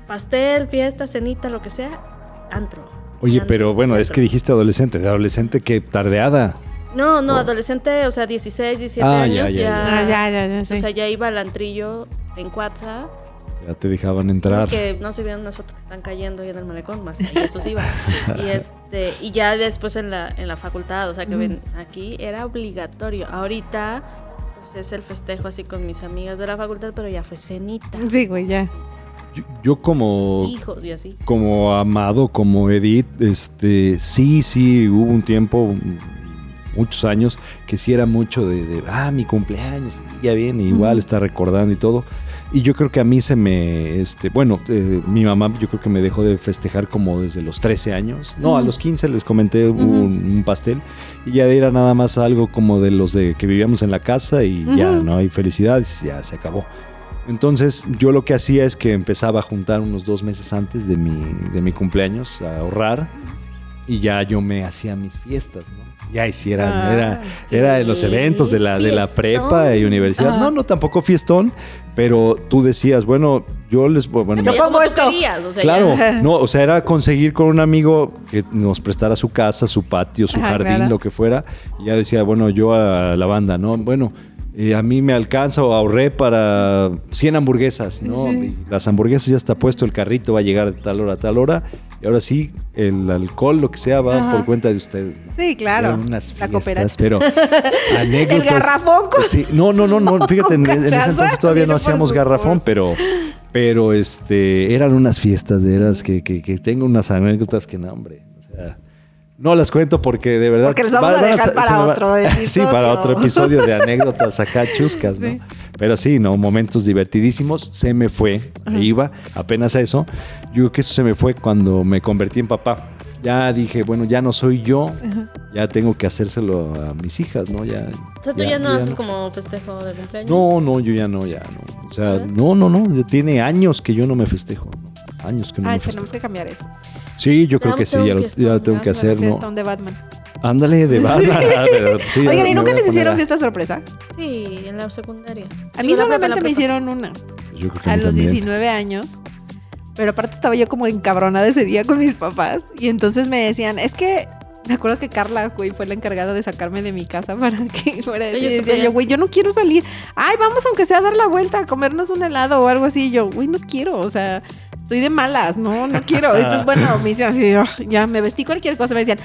pastel, fiesta, cenita, lo que sea, antro. Oye, Antro, pero bueno, es que dijiste adolescente. De adolescente, que tardeada. No, no, Oh. adolescente, o sea, 16, 17 Ah, ya, años, ya, ya. Ah, ya, ya, ya, sí. O sea, ya iba al antrillo en Cuatza. Ya te dejaban entrar. Es que no se vieron unas fotos que están cayendo ahí en el malecón, más ahí eso sí iba. Y este, y ya después en la, en la facultad, o sea que ven, aquí era obligatorio. Ahorita, pues es el festejo así con mis amigas de la facultad, pero ya fue cenita. Sí, güey, ya. Yo, yo como, Hijos y así. como Amado, como Edith, este, sí, sí, hubo un tiempo, mm, muchos años, que sí era mucho de, de, ah, mi cumpleaños, ya viene, igual está recordando y todo. Y yo creo que a mí se me, este, bueno, eh, mi mamá yo creo que me dejó de festejar como desde los 13 años. No, a los 15 les comenté un, un pastel y ya era nada más algo como de los de que vivíamos en la casa y ya, no hay felicidades, ya se acabó. Entonces yo lo que hacía es que empezaba a juntar unos dos meses antes de mi, de mi cumpleaños, a ahorrar, y ya yo me hacía mis fiestas, ¿no? Ya hicieran, Ah, era, era de los eventos de la, de la prepa y universidad. No, no, tampoco fiestón, pero tú decías, bueno, yo les, bueno, Yo pongo esto. querías, o sea, Claro, ya- no, o sea, era conseguir con un amigo que nos prestara su casa, su patio, su Ajá, jardín, claro. lo que fuera. Y ya decía, bueno, yo a la banda, ¿no? Bueno, eh, a mí me alcanza o ahorré para 100 hamburguesas, ¿no? Sí. Las hamburguesas ya está puesto, el carrito va a llegar de tal hora a tal hora. Y ahora sí, el alcohol, lo que sea, va Ajá. por cuenta de ustedes. Sí, claro. Eran unas La fiestas, cooperativa. pero anécdotas. El garrafón con- Sí, no, no, no, no, fíjate, en, en ese entonces todavía no hacíamos garrafón, por- pero, pero este, eran unas fiestas de eras que, que, que tengo unas anécdotas que no, hombre, o sea, no las cuento porque de verdad. Porque les vamos a dejar para va- otro Sí, episodio. para otro episodio de anécdotas acá chuscas, Sí. ¿no? Pero sí, no, momentos divertidísimos. Se me fue, ahí iba, apenas a eso. Yo creo que eso se me fue cuando me convertí en papá. Ya dije, bueno, ya no soy yo, ya tengo que hacérselo a mis hijas, ¿no? Ya, O sea, tú ya, no haces como festejo de cumpleaños. no, no, yo ya no, ya no. O sea, no, no, no. Tiene años que yo no me festejo. ¿no? Años que no Ay, me tenemos festejo. que cambiar eso. Sí, yo creo que a sí, ya lo, ya lo tengo que hacer, ¿no? De Batman. Ándale, de Batman. pero sí, Oigan, ¿y nunca a les hicieron a- fiesta sorpresa? Sí, en la secundaria. A mí solamente la me hicieron una. Yo creo que A mí los también. 19 años. Pero aparte estaba yo como encabronada ese día con mis papás. Y entonces me decían, es que... Me acuerdo que Carla, güey, fue la encargada de sacarme de mi casa para que fuera eso. Y Ellos te decía yo, güey, yo no quiero salir. Ay, vamos aunque sea a dar la vuelta, a comernos un helado o algo así. Y yo, güey, no quiero, o sea, estoy de malas, no, no quiero. Entonces, bueno, me hicieron así, "Ugh", ya me vestí cualquier cosa. Me decían,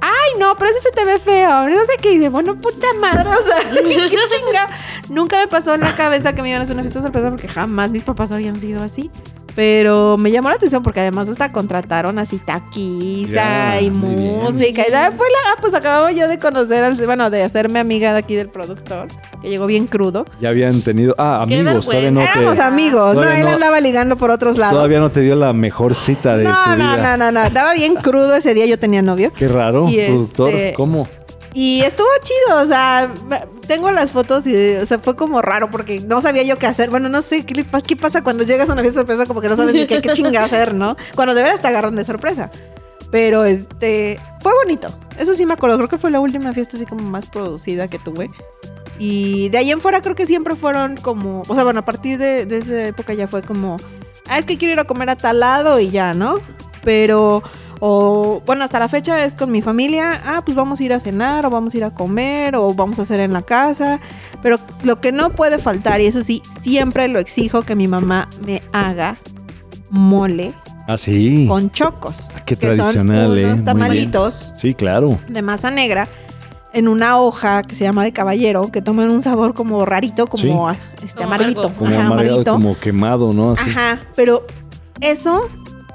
ay, no, pero ese se te ve feo. No sé qué. Y bueno, puta madre, o sea, qué chinga. Nunca me pasó en la cabeza que me iban a hacer una fiesta sorpresa porque jamás mis papás habían sido así. Pero me llamó la atención porque además hasta contrataron así taquiza Ya, y música. Y da- fue la, ah, pues acababa yo de conocer, al, bueno, de hacerme amiga de aquí del productor, que llegó bien crudo. Ya habían tenido. Ah, amigos, todavía no. Éramos te. amigos, ¿no? Él no- andaba ligando por otros lados. Todavía no te dio la mejor cita de tu no, no, vida. no, no, no. Estaba bien crudo ese día, yo tenía novio. Qué raro, Y productor. este- ¿Cómo? Y estuvo chido, o sea, tengo las fotos y, o sea, fue como raro porque no sabía yo qué hacer. Bueno, no sé qué, qué pasa cuando llegas a una fiesta sorpresa, como que no sabes ni qué, qué chinga hacer, ¿no? Cuando de veras te agarran de sorpresa. Pero este, fue bonito. Eso sí me acuerdo, creo que fue la última fiesta así como más producida que tuve. Y de ahí en fuera creo que siempre fueron como, o sea, bueno, a partir de, de esa época ya fue como, ah, es que quiero ir a comer a tal lado y ya, ¿no? Pero, o bueno, hasta la fecha es con mi familia, ah, pues vamos a ir a cenar o vamos a ir a comer o vamos a hacer en la casa. Pero lo que no puede faltar, y eso sí, siempre lo exijo que mi mamá me haga mole Ah, sí. con chocos. Ah, Qué que tradicional, ¿eh? Unos bien. tamalitos Sí, claro. de masa negra en una hoja que se llama de caballero, que toman un sabor como rarito, como Sí. este amarguito. Como ajá, amargado, amarguito. como quemado, ¿no? Así. Ajá, pero eso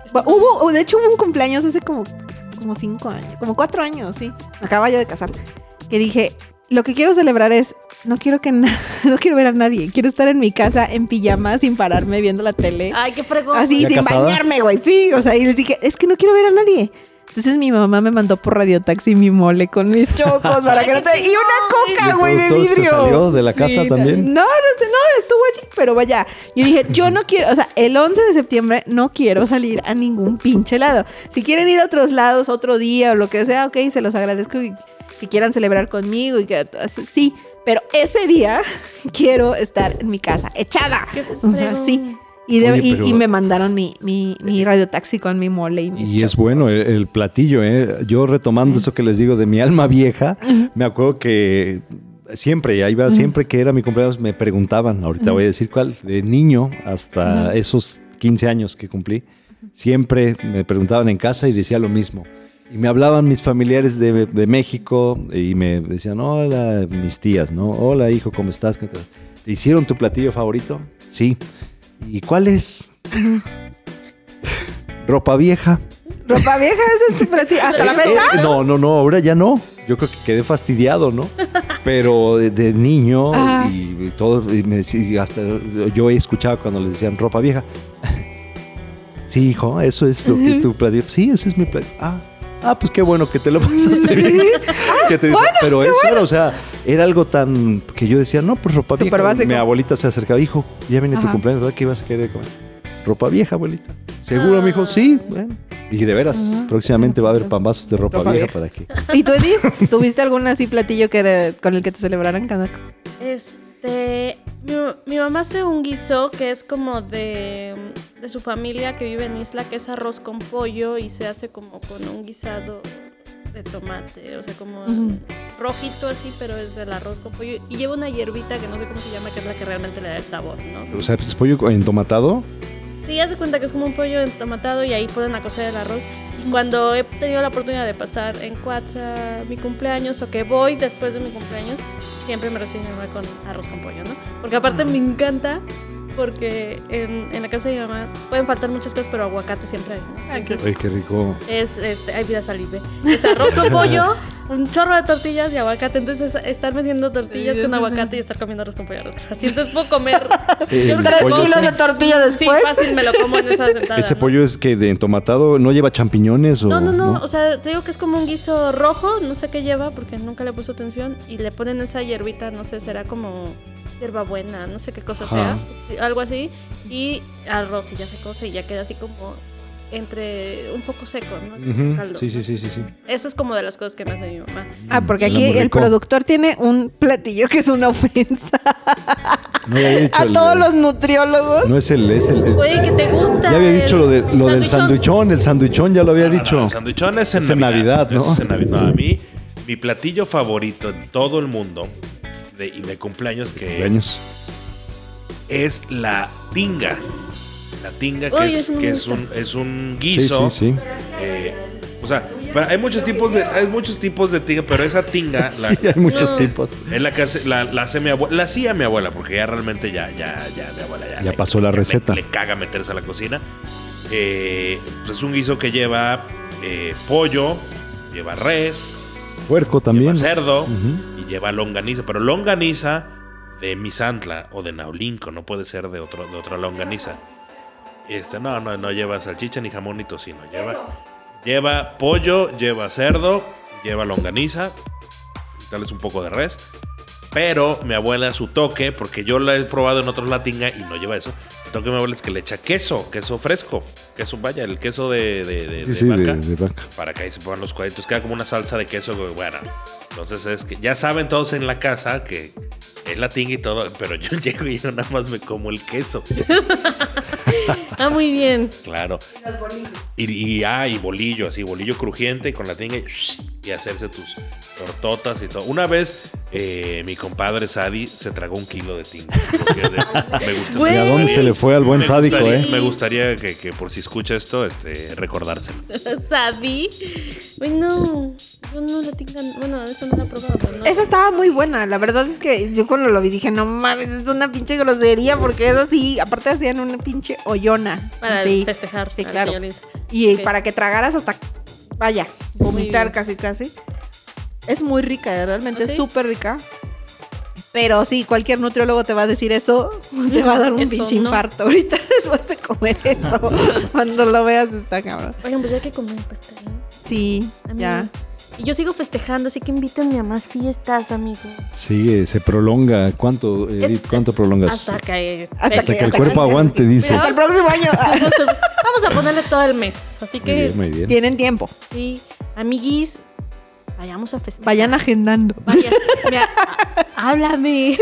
Está bu- hubo, de hecho hubo un cumpleaños hace como, como cinco años, como cuatro años, sí. Acababa yo de casar. Que dije, lo que quiero celebrar es, no quiero que na- no quiero ver a nadie, quiero estar en mi casa en pijama sin pararme viendo la tele. Ay, qué fregón. Así, ¿Ya sin casada? bañarme, güey. Sí, o sea, y les dije, es que no quiero ver a nadie. Entonces mi mamá me mandó por radiotaxi mi mole con mis chocos para que no te... Y una ¿Y coca, güey, de productor se vidrio. salió de la casa también? No, no sé, no, estuvo allí, pero vaya. Yo dije, yo no quiero, o sea, el 11 de septiembre no quiero salir a ningún pinche lado. Si quieren ir a otros lados otro día o lo que sea, ok, se los agradezco y que quieran celebrar conmigo y que sí. Pero ese día quiero estar en mi casa, echada. O sea, sí. Y, de- Oye, y- pero- y me mandaron mi, mi, mi radiotaxi con mi mole y mis Y es bueno el, el platillo, ¿eh? Yo retomando eso que les digo de mi alma vieja, me acuerdo que siempre, ahí va, siempre que era mi cumpleaños me preguntaban, ahorita voy a decir cuál, de niño hasta esos 15 años que cumplí, siempre me preguntaban en casa y decía lo mismo. Y me hablaban mis familiares de, de México y me decían, hola, mis tías, ¿no? Hola, hijo, ¿cómo estás? ¿Te hicieron tu platillo favorito? Sí. ¿Y cuál es? Ropa vieja. Ropa vieja, ese es tu platillo. Hasta la Eh, fecha. eh, no, no, no, ahora ya no. Yo creo que quedé fastidiado, ¿no? Pero de, de niño Ajá. y, todo, y me decía- hasta yo he escuchado cuando les decían ropa vieja. Sí, hijo, eso es lo que tu platillo. Sí, ese es mi platillo. Ah, ah, pues qué bueno que te lo pasaste bien. Que te- pero eso era, o sea, era algo tan que yo decía, no, pues ropa Súper vieja. básico. Mi abuelita se acercaba, hijo, ya viene tu cumpleaños, ¿verdad? ¿Qué ibas a querer de comer? Ropa vieja, abuelita. ¿Seguro, Ah. mijo? Sí, bueno. Y de veras, Ajá. próximamente va a haber pambazos de ropa, Ropa vieja, vieja. para que. ¿Y tú, Edith? ¿Tuviste algún así platillo que era- con el que te celebraran cada Este, mi, mi mamá hace un guiso que es como de, de su familia que vive en Isla, que es arroz con pollo y se hace como con un guisado de tomate, o sea, como Ujú. rojito así, pero es el arroz con pollo. Y lleva una hierbita que no sé cómo se llama, que es la que realmente le da el sabor, ¿no? O sea, pues, pollo entomatado. Sí, haz de cuenta que es como un pollo entomatado y ahí ponen a cocer el arroz. Y cuando he tenido la oportunidad de pasar en Cuatza mi cumpleaños o que voy después de mi cumpleaños, siempre me recibe mi mamá con arroz con pollo, ¿no? Porque aparte me encanta porque en, en la casa de mi mamá pueden faltar muchas cosas, pero aguacate siempre hay, ¿no? Entonces, Ay, qué rico. es, este, ay, vida salive. Es arroz con pollo, un chorro de tortillas y aguacate. Entonces, estarme haciendo tortillas con aguacate y estar comiendo arroz con pollo. Así entonces puedo comer. Tres kilos sí. de tortilla Sí, después. fácil me lo como en esa sentada. Ese ¿no? pollo es que de entomatado no lleva champiñones o. No, no, no, O sea, te digo que es como un guiso rojo, no sé qué lleva porque nunca le puse atención. Y le ponen esa hierbita, no sé, será como hierbabuena, no sé qué cosa Ajá. sea. Algo así. Y arroz y ya se cose y ya queda así como entre un poco seco, ¿no? Como Ujú, caldo, Sí, sí, ¿no? sí, sí, sí. Esa es como de las cosas que me hace mi mamá. Ah, porque aquí el productor tiene un platillo que es una ofensa No había dicho a el- todos los nutriólogos. No es el. Es el, el- Oye, que te gusta. ya había dicho lo, de, lo del sandwichón. sanduichón. El sanduichón ya lo había No, no, no, dicho. el sanduichón es en Es Navidad. Navidad, ¿no? Es en Navidad. No, a mí, mi platillo favorito en todo el mundo de, y de cumpleaños que Cumpleaños. es la tinga. La tinga que, Uy, es, que es, un, es un Sí, guiso. sí, sí. eh, o sea, Pero hay muchos tipos de, hay muchos tipos de tinga, pero esa tinga la, Sí, hay muchos No. tipos. es la que hace, la, la hace mi abuela, la hacía mi abuela, porque ya realmente ya, ya, ya mi abuela ya, Ya le- pasó la receta. Le, caga meterse a la cocina. Eh, pues es un guiso que lleva eh, pollo, lleva res, Puerco también. lleva cerdo y lleva longaniza, pero longaniza de Misantla o de Naulinco, no puede ser de otro, de otra longaniza. Este, no, no, no lleva salchicha ni jamón ni tocino, lleva, lleva pollo, lleva cerdo, lleva longaniza, tal vez un poco de res. Pero mi abuela su toque, porque yo la he probado en otros latinga y no lleva eso. El toque de mi abuela es que le echa queso, queso fresco, queso, vaya, el queso de, de, de- Sí, de sí, vaca vaca. para que ahí se pongan los cuadritos. Queda como una salsa de queso, bueno. Entonces es que ya saben todos en la casa que es la tinga y todo, pero yo llego y yo nada más me como el queso. Ah, muy bien. Claro. Y, y, ah, y bolillo, así, bolillo crujiente con la tinga y, y hacerse tus tortotas y todo. Una vez eh, mi compadre Sadi se tragó un kilo de tinga. Me gusta. Güey. ¿Y a dónde se le fue al buen me sádico, gustaría, eh? Me gustaría que, que por si escucha esto, este, recordárselo. Sabi. Bueno, yo no la. Bueno, eso no la he probado. no. Esa estaba muy buena. La verdad es que yo cuando lo vi dije, no mames, es una pinche grosería porque es así. Aparte hacían una pinche hoyona. Para así. festejar. Sí, claro. Y para que tragaras hasta, vaya, vomitar casi casi. Es muy rica, realmente ¿Ah, es sí? súper rica. Pero sí, cualquier nutriólogo te va a decir eso, te va a dar un Eso pinche no. infarto ahorita después de comer eso. Cuando lo veas está cabrón. Oigan, pues ya que comí pastel. Sí, A mí- ya. Y yo sigo festejando, así que invítenme a más fiestas, amigo. Sigue, se prolonga. ¿Cuánto, Edith? Es- ¿Cuánto prolongas? Hasta que. Hasta Hasta que el cuerpo aguante, dice. Hasta el próximo año. Vamos a ponerle todo el mes. Así Muy que, bien, muy bien. Tienen tiempo. sí, amiguis, vayamos a festejar. Vayan agendando. Vaya, mira, háblame.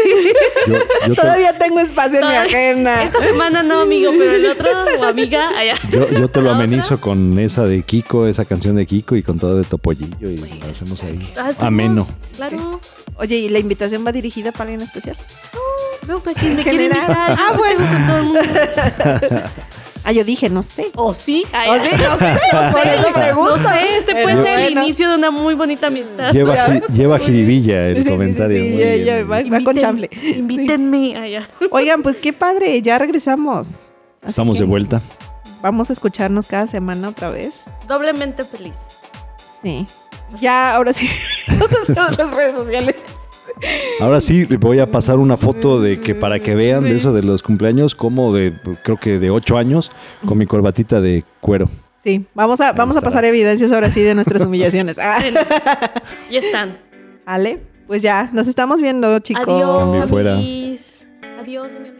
Yo, yo te, Todavía tengo espacio en mi agenda. Esta semana no, amigo, pero el otro, o amiga, allá. yo, yo te lo amenizo con esa de Kiko, esa canción de Kiko y con todo de Topollillo y lo hacemos ahí. Hacemos- Ameno. Claro. Oye, ¿y la invitación va dirigida para alguien especial? No, para quien me quiere invitar. Ah, bueno. con todo el mundo. Ah, yo dije, no sé. O sí. ay, O ay. sí, no sé. Por eso pregunto. No sé, este puede ser el bueno. inicio de una muy bonita amistad. Lleva, jiribilla el Sí, sí, sí, comentario. sí, muy ya, bien. ya, va, va con chamble. Invítenme allá. Oigan, pues qué padre, ya regresamos. Así Estamos de vuelta. Vamos a escucharnos cada semana otra vez. Doblemente feliz. Sí. Ya, ahora sí. Las redes sociales. Ahora sí, voy a pasar una foto de que para que vean de eso de los cumpleaños, como de, creo que de ocho años, con mi corbatita de cuero. Sí, vamos a, vamos a pasar evidencias ahora sí de nuestras humillaciones. Ah, Ya están. Ale, pues ya, nos estamos viendo, chicos. Adiós, fuera. Adiós, señor.